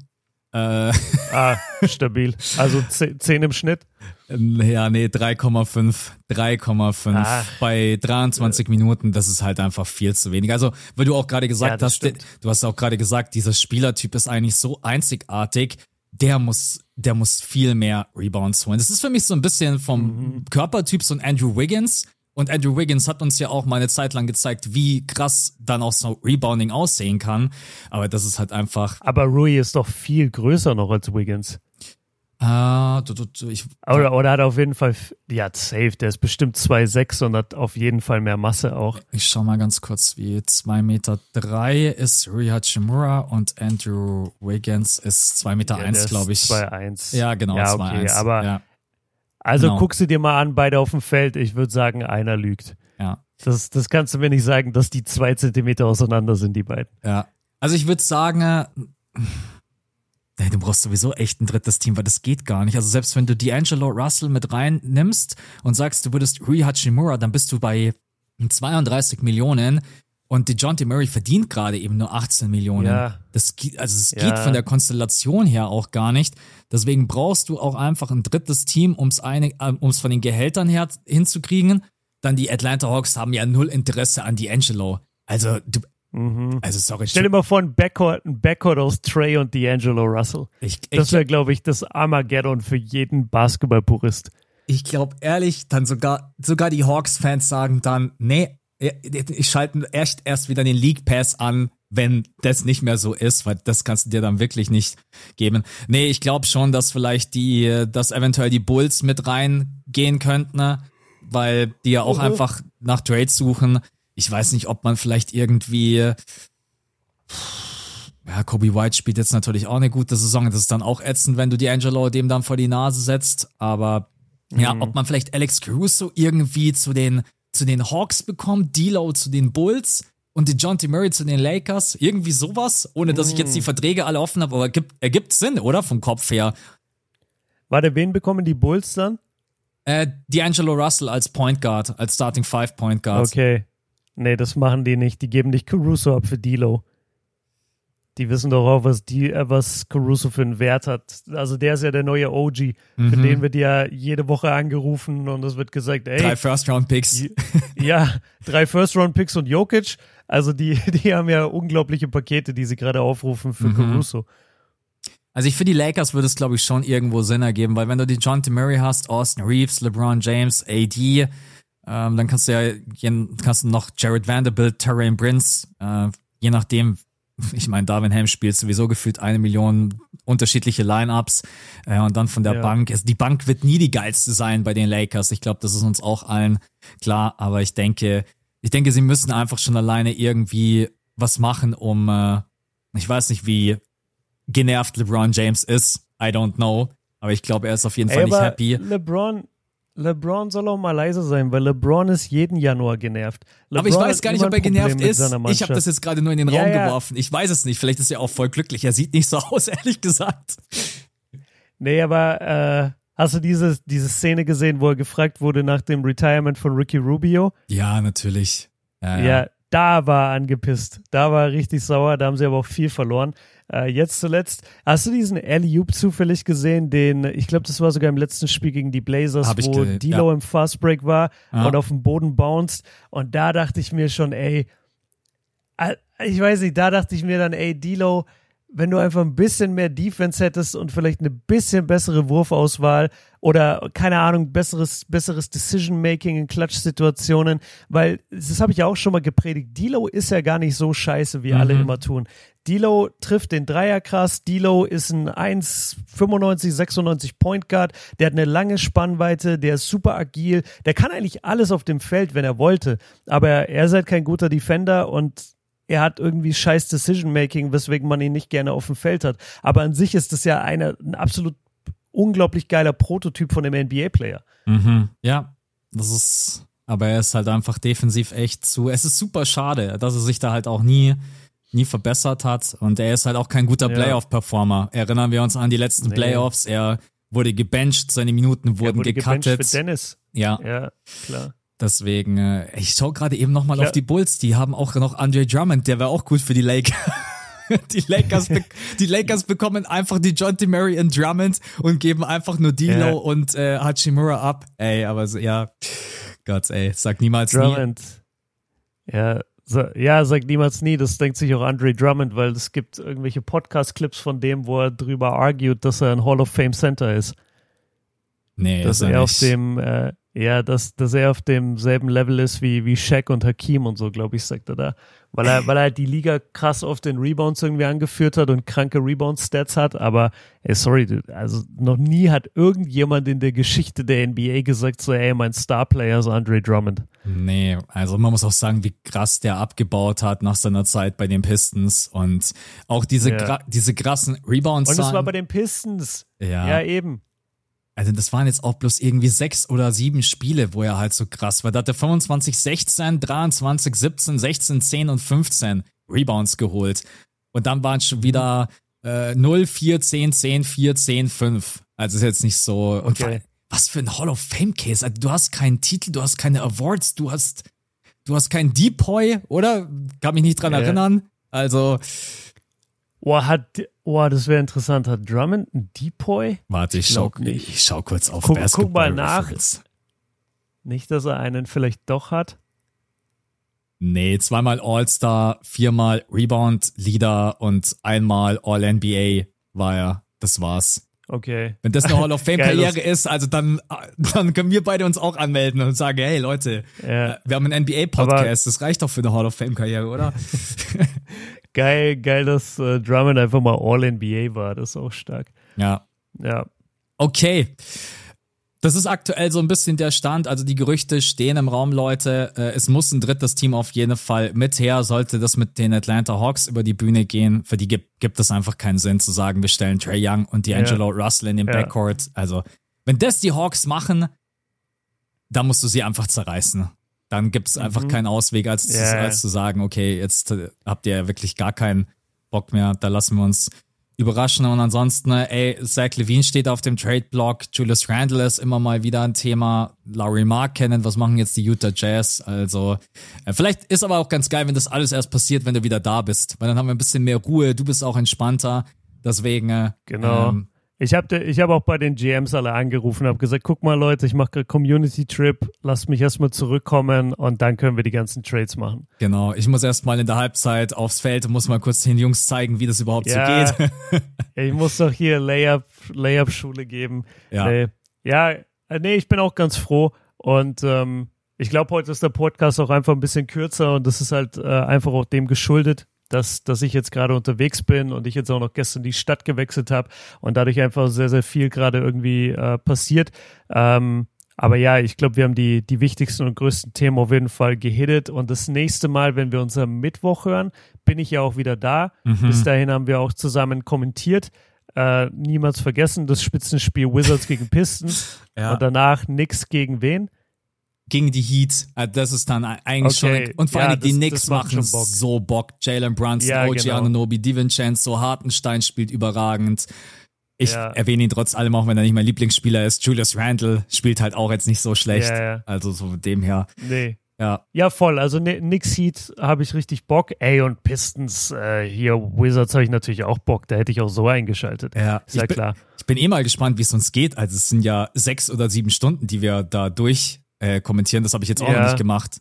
Äh. Ah, stabil. Also 10 im Schnitt? [LAUGHS] Ja, nee, 3,5. 3,5 bei 23 Minuten, das ist halt einfach viel zu wenig. Also, weil du auch gerade gesagt ja, hast, stimmt. du hast auch gerade gesagt, dieser Spielertyp ist eigentlich so einzigartig, der muss, der muss viel mehr Rebounds holen. Das ist für mich so ein bisschen vom mhm. Körpertyp so ein Andrew Wiggins. Und Andrew Wiggins hat uns ja auch mal eine Zeit lang gezeigt, wie krass dann auch so Rebounding aussehen kann. Aber das ist halt einfach. Aber Rui ist doch viel größer noch als Wiggins. Ah, du, du, du, ich, oder, oder hat auf jeden Fall, ja, safe, der ist bestimmt 2,6 und hat auf jeden Fall mehr Masse auch. Ich schau mal ganz kurz, wie 2,3 Meter drei ist Rui Hachimura und Andrew Wiggins ist 2,1 Meter, ja, glaube ich. 2,1. Ja, genau, ja, okay, 2,1. Aber ja. Also genau. guck sie dir mal an, beide auf dem Feld. Ich würde sagen, einer lügt. Ja. Das, das kannst du mir nicht sagen, dass die zwei Zentimeter auseinander sind, die beiden. Ja. Also ich würde sagen, äh, du brauchst sowieso echt ein drittes Team, weil das geht gar nicht. Also selbst wenn du D'Angelo Russell mit rein nimmst und sagst, du würdest Rui Hachimura, dann bist du bei 32 Millionen. Und DeJounte Murray verdient gerade eben nur 18 Millionen. Ja. Das, also es geht ja. von der Konstellation her auch gar nicht. Deswegen brauchst du auch einfach ein drittes Team, ums eine, äh, ums von den Gehältern her hinzukriegen. Dann die Atlanta Hawks haben ja null Interesse an D'Angelo. Also du, Mhm. Also sorry. Stell dir mal vor, ein Backcourt, ein Backcourt aus Trey und D'Angelo Russell. Ich, ich, das wäre, glaube ich, das Armageddon für jeden Basketballpurist. Ich glaube ehrlich, dann sogar, sogar die Hawks-Fans sagen dann, nee, ich schalte erst, erst wieder den League Pass an, wenn das nicht mehr so ist, weil das kannst du dir dann wirklich nicht geben. Nee, ich glaube schon, dass vielleicht die, dass eventuell die Bulls mit reingehen könnten, ne? weil die ja auch mhm. einfach nach Trades suchen. Ich weiß nicht, ob man vielleicht irgendwie, ja, Kobe White spielt jetzt natürlich auch eine gute Saison. Das ist dann auch ätzend, wenn du die Angelo dem dann vor die Nase setzt. Aber ja, mhm. ob man vielleicht Alex Caruso irgendwie zu den zu den Hawks bekommt, D'Lo zu den Bulls und die John T. Murray zu den Lakers. Irgendwie sowas, ohne dass ich jetzt die mm. Verträge alle offen habe, aber ergibt, ergibt Sinn, oder? Vom Kopf her. Warte, wen bekommen die Bulls dann? Äh, D'Angelo Russell als Point Guard, als Starting Five Point Guard. Okay. Nee, das machen die nicht. Die geben nicht Caruso ab für D'Lo. Die wissen doch auch, was die, äh, was Caruso für einen Wert hat. Also der ist ja der neue OG. Mhm. Für den wird ja jede Woche angerufen und es wird gesagt, ey. Drei First-Round-Picks. [LAUGHS] Ja, drei First-Round-Picks und Jokic. Also die, [LAUGHS] die haben ja unglaubliche Pakete, die sie gerade aufrufen für mhm. Caruso. Also ich für die Lakers würde es, glaube ich, schon irgendwo Sinn ergeben, weil wenn du die John T. Murray hast, Austin Reeves, LeBron James, AD, ähm, dann kannst du ja kannst du noch Jared Vanderbilt, Terrain Prince, äh, je nachdem, [LAUGHS] ich meine, Darwin Ham spielt sowieso gefühlt eine Million unterschiedliche Lineups äh, und dann von der ja. Bank. Also die Bank wird nie die geilste sein bei den Lakers. Ich glaube, das ist uns auch allen klar. Aber ich denke, ich denke, sie müssen einfach schon alleine irgendwie was machen, um, äh, ich weiß nicht, wie genervt LeBron James ist. I don't know. Aber ich glaube, er ist auf jeden Fall Ey, nicht happy. LeBron, LeBron soll auch mal leise sein, weil LeBron ist jeden Januar genervt. LeBron aber ich weiß gar nicht, ob er genervt ist. Ich habe das jetzt gerade nur in den ja, Raum ja. geworfen. Ich weiß es nicht. Vielleicht ist er auch voll glücklich. Er sieht nicht so [LAUGHS] aus, ehrlich gesagt. Nee, aber äh, hast du diese, diese Szene gesehen, wo er gefragt wurde nach dem Retirement von Ricky Rubio? Ja, natürlich. Ja, ja da war angepisst. Da war richtig sauer. Da haben sie aber auch viel verloren. Äh, jetzt zuletzt, hast du diesen alley zufällig gesehen, den, ich glaube, das war sogar im letzten Spiel gegen die Blazers, Hab wo Dilo ja. im Fastbreak war ja. und auf dem Boden bounced. Und da dachte ich mir schon, ey, ich weiß nicht, da dachte ich mir dann, ey, Dilo, wenn du einfach ein bisschen mehr Defense hättest und vielleicht eine bisschen bessere Wurfauswahl oder keine Ahnung, besseres, besseres Decision-Making in Klatsch-Situationen, weil das habe ich ja auch schon mal gepredigt. Dilo ist ja gar nicht so scheiße, wie mhm. alle immer tun. Dilo trifft den Dreier krass. Dilo ist ein 1,95, 96 Point Guard. Der hat eine lange Spannweite. Der ist super agil. Der kann eigentlich alles auf dem Feld, wenn er wollte. Aber er ist halt kein guter Defender und er hat irgendwie scheiß Decision-Making, weswegen man ihn nicht gerne auf dem Feld hat. Aber an sich ist das ja eine, ein absolut unglaublich geiler Prototyp von einem NBA-Player. Mhm. Ja, das ist, aber er ist halt einfach defensiv echt zu. Es ist super schade, dass er sich da halt auch nie, nie verbessert hat. Und er ist halt auch kein guter ja. Playoff-Performer. Erinnern wir uns an die letzten nee. Playoffs. Er wurde gebencht, seine Minuten wurden er wurde gecuttet. Für Dennis. Ja. Ja, klar. Deswegen, äh, ich schaue gerade eben nochmal ja. auf die Bulls. Die haben auch noch Andre Drummond, der wäre auch gut für die Lakers. [LAUGHS] die Lakers, die Lakers bekommen einfach die John T. Murray und Drummond und geben einfach nur D'Lo ja. und äh, Hachimura ab. Ey, aber so, ja, Gott, ey, sag niemals Drummond. nie. Ja, so, ja, sag niemals nie. Das denkt sich auch Andre Drummond, weil es gibt irgendwelche Podcast-Clips von dem, wo er drüber argued, dass er ein Hall of Fame Center ist. Nee, dass ist er, er auf dem äh, ja, dass, dass er auf demselben Level ist wie, wie Shaq und Hakim und so, glaube ich, sagt er da. Weil er, weil er halt die Liga krass auf den Rebounds irgendwie angeführt hat und kranke Rebound-Stats hat. Aber, ey, sorry, also noch nie hat irgendjemand in der Geschichte der NBA gesagt, so, ey, mein Star-Player ist Andre Drummond. Nee, also man muss auch sagen, wie krass der abgebaut hat nach seiner Zeit bei den Pistons und auch diese, ja. diese krassen Rebounds. Und es war bei den Pistons. Ja. Ja, eben also das waren jetzt auch bloß irgendwie sechs oder sieben Spiele, wo er halt so krass war. Da hat er 25, 16, 23, 17, 16, 10 und 15 Rebounds geholt. Und dann waren es schon wieder äh, 0, 4, 10, 10, 4, 10, 5. Also ist jetzt nicht so. Und okay. was für ein Hall of Fame Case. Also du hast keinen Titel, du hast keine Awards, du hast, du hast keinen Depoy, oder? Kann mich nicht dran ja. erinnern. Also. Oh, hat, oh das wäre interessant. Hat Drummond einen Depoy? Warte, ich, ich schau, nicht. ich schau kurz auf guck, Basketball. Guck mal nach. Nicht, dass er einen vielleicht doch hat. Nee, zweimal All-Star, viermal Rebound-Leader und einmal All-NBA war er. Das war's. Okay. Wenn das eine Hall of [LAUGHS] Fame-Karriere ist, also dann, dann können wir beide uns auch anmelden und sagen, hey Leute, ja. Äh, wir haben einen NBA-Podcast, das reicht doch für eine Hall of Fame-Karriere, oder? [LAUGHS] geil, geil, dass äh, Drummond einfach mal All-NBA war, das ist auch stark. Ja. Ja. Okay. Das ist aktuell so ein bisschen der Stand. Also die Gerüchte stehen im Raum, Leute. Äh, es muss ein drittes Team auf jeden Fall mit her. Sollte das mit den Atlanta Hawks über die Bühne gehen, für die gibt, gibt es einfach keinen Sinn zu sagen, wir stellen Trey Young und D'Angelo ja. Russell in den ja. Backcourt. Also wenn das die Hawks machen, dann musst du sie einfach zerreißen. Dann gibt es einfach mhm. keinen Ausweg, als, yeah. als zu sagen, okay, jetzt äh, habt ihr wirklich gar keinen Bock mehr. Da lassen wir uns überraschen. Und ansonsten, ey, Zach Levine steht auf dem Trade-Block, Julius Randle ist immer mal wieder ein Thema, Laurie Mark kennen, was machen jetzt die Utah Jazz? Also, äh, vielleicht ist aber auch ganz geil, wenn das alles erst passiert, wenn du wieder da bist, weil dann haben wir ein bisschen mehr Ruhe, du bist auch entspannter. Deswegen, äh, genau. Ähm, ich habe ich hab auch bei den GMs alle angerufen, habe gesagt, guck mal Leute, ich mache gerade Community Trip, lasst mich erstmal zurückkommen und dann können wir die ganzen Trades machen. Genau, ich muss erstmal in der Halbzeit aufs Feld und muss mal kurz den Jungs zeigen, wie das überhaupt ja, so geht. [LAUGHS] ich muss doch hier Layup, Layup-Schule geben. Ja. Nee. Ja, äh, nee, ich bin auch ganz froh und ähm, ich glaube, heute ist der Podcast auch einfach ein bisschen kürzer und das ist halt äh, einfach auch dem geschuldet, dass, dass ich jetzt gerade unterwegs bin und ich jetzt auch noch gestern die Stadt gewechselt habe und dadurch einfach sehr, sehr viel gerade irgendwie äh, passiert. Ähm, aber ja, ich glaube, wir haben die, die wichtigsten und größten Themen auf jeden Fall gehittet. Und das nächste Mal, wenn wir uns am Mittwoch hören, bin ich ja auch wieder da. Mhm. Bis dahin haben wir auch zusammen kommentiert. Äh, niemals vergessen, das Spitzenspiel Wizards gegen Pistons. [LAUGHS] Ja. Und danach nix gegen wen? Gegen die Heat, äh, das ist dann eigentlich okay. schon. Und vor allem ja, die Knicks machen Bock. so Bock. Jalen Brunson, ja, OG genau. Anunobi, DiVincenzo, Hartenstein spielt überragend. Ich ja. erwähne ihn trotz allem auch, wenn er nicht mein Lieblingsspieler ist. Julius Randle spielt halt auch jetzt nicht so schlecht. Ja. Also so von dem her. Nee. Ja. ja, voll. Also Knicks Heat habe ich richtig Bock. Ey, und Pistons, äh, hier Wizards habe ich natürlich auch Bock. Da hätte ich auch so eingeschaltet. Ja, ist ja klar. ich bin eh mal gespannt, wie es uns geht. Also es sind ja sechs oder sieben Stunden, die wir da durch äh, kommentieren. Das habe ich jetzt auch ja. noch nicht gemacht.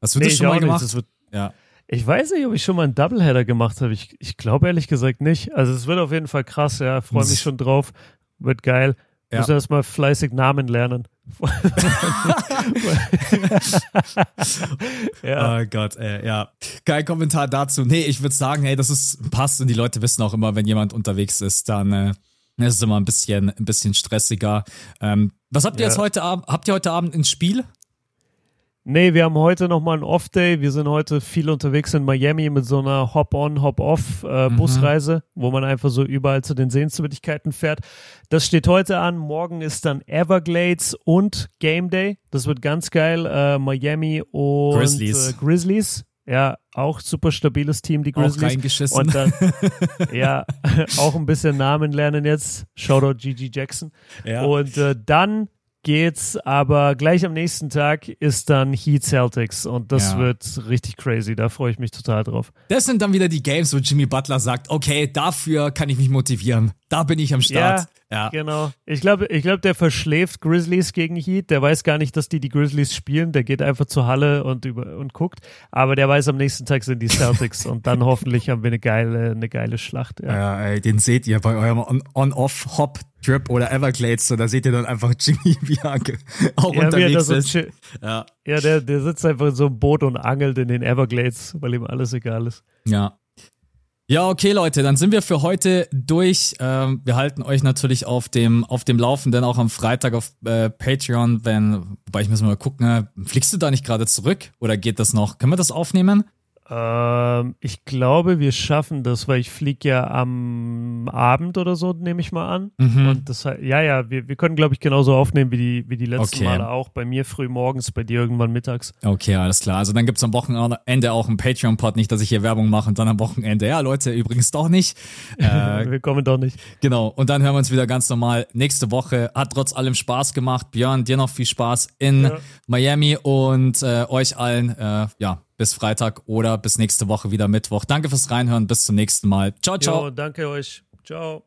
Hast du nee, das schon mal gemacht? Ja. Ich weiß nicht, ob ich schon mal einen Doubleheader gemacht habe. Ich, ich glaube ehrlich gesagt nicht. Also es wird auf jeden Fall krass, ja. Freue mich schon drauf. Wird geil. Ja. Muss erstmal fleißig Namen lernen. [LAUGHS] ja. Oh Gott, ey, ja. Kein Kommentar dazu. Nee, ich würde sagen, hey, das ist passt und die Leute wissen auch immer, wenn jemand unterwegs ist, dann äh, ist es immer ein bisschen, ein bisschen stressiger. Ähm, was habt ihr ja. jetzt heute Abend? Habt ihr heute Abend ins Spiel? Nee, wir haben heute nochmal einen Off-Day. Wir sind heute viel unterwegs in Miami mit so einer Hop-on, Hop-off-Busreise, äh, mhm. wo man einfach so überall zu den Sehenswürdigkeiten fährt. Das steht heute an. Morgen ist dann Everglades und Game Day. Das wird ganz geil. Äh, Miami und Grizzlies. Äh, Grizzlies. Ja, auch super stabiles Team, die Grizzlies. Auch reingeschissen. Und dann, [LAUGHS] ja, [LAUGHS] auch ein bisschen Namen lernen jetzt. Shoutout Gigi Jackson. Ja. Und äh, dann geht's, aber gleich am nächsten Tag ist dann Heat Celtics und das ja. wird richtig crazy. Da freue ich mich total drauf. Das sind dann wieder die Games, wo Jimmy Butler sagt, okay, dafür kann ich mich motivieren. Da bin ich am Start. Ja, ja. Genau. Ich glaube, ich glaube, der verschläft Grizzlies gegen Heat. Der weiß gar nicht, dass die die Grizzlies spielen. Der geht einfach zur Halle und über und guckt. Aber der weiß, am nächsten Tag sind die Celtics und dann [LAUGHS] hoffentlich haben wir eine geile, eine geile Schlacht. Ja, ja ey, den seht ihr bei eurem On-Off-Hop. Trip oder Everglades, so, da seht ihr dann einfach [LAUGHS] Jimmy Bianca auch ja, unterwegs ist. So ja, ja der, der sitzt einfach in so einem Boot und angelt in den Everglades, weil ihm alles egal ist. Ja, ja, okay, Leute, dann sind wir für heute durch. Ähm, wir halten euch natürlich auf dem, auf dem Laufenden, auch am Freitag auf äh, Patreon, wenn, wobei ich muss mal gucken, äh, fliegst du da nicht gerade zurück oder geht das noch? Können wir das aufnehmen? Ähm, ich glaube, wir schaffen das, weil ich fliege ja am Abend oder so, nehme ich mal an. Mhm. Und das ja, ja, wir, wir können, glaube ich, genauso aufnehmen wie die, wie die letzten okay. Male auch. Bei mir früh morgens, bei dir irgendwann mittags. Okay, alles klar. Also dann gibt's am Wochenende auch einen Patreon-Pod, nicht, dass ich hier Werbung mache und dann am Wochenende, ja, Leute, übrigens doch nicht. [LAUGHS] Äh, wir kommen doch nicht. Genau. Und dann hören wir uns wieder ganz normal nächste Woche. Hat trotz allem Spaß gemacht. Björn, dir noch viel Spaß in ja. Miami und äh, euch allen, äh, ja, bis Freitag oder bis nächste Woche wieder Mittwoch. Danke fürs Reinhören. Bis zum nächsten Mal. Ciao, ciao. Jo, danke euch. Ciao.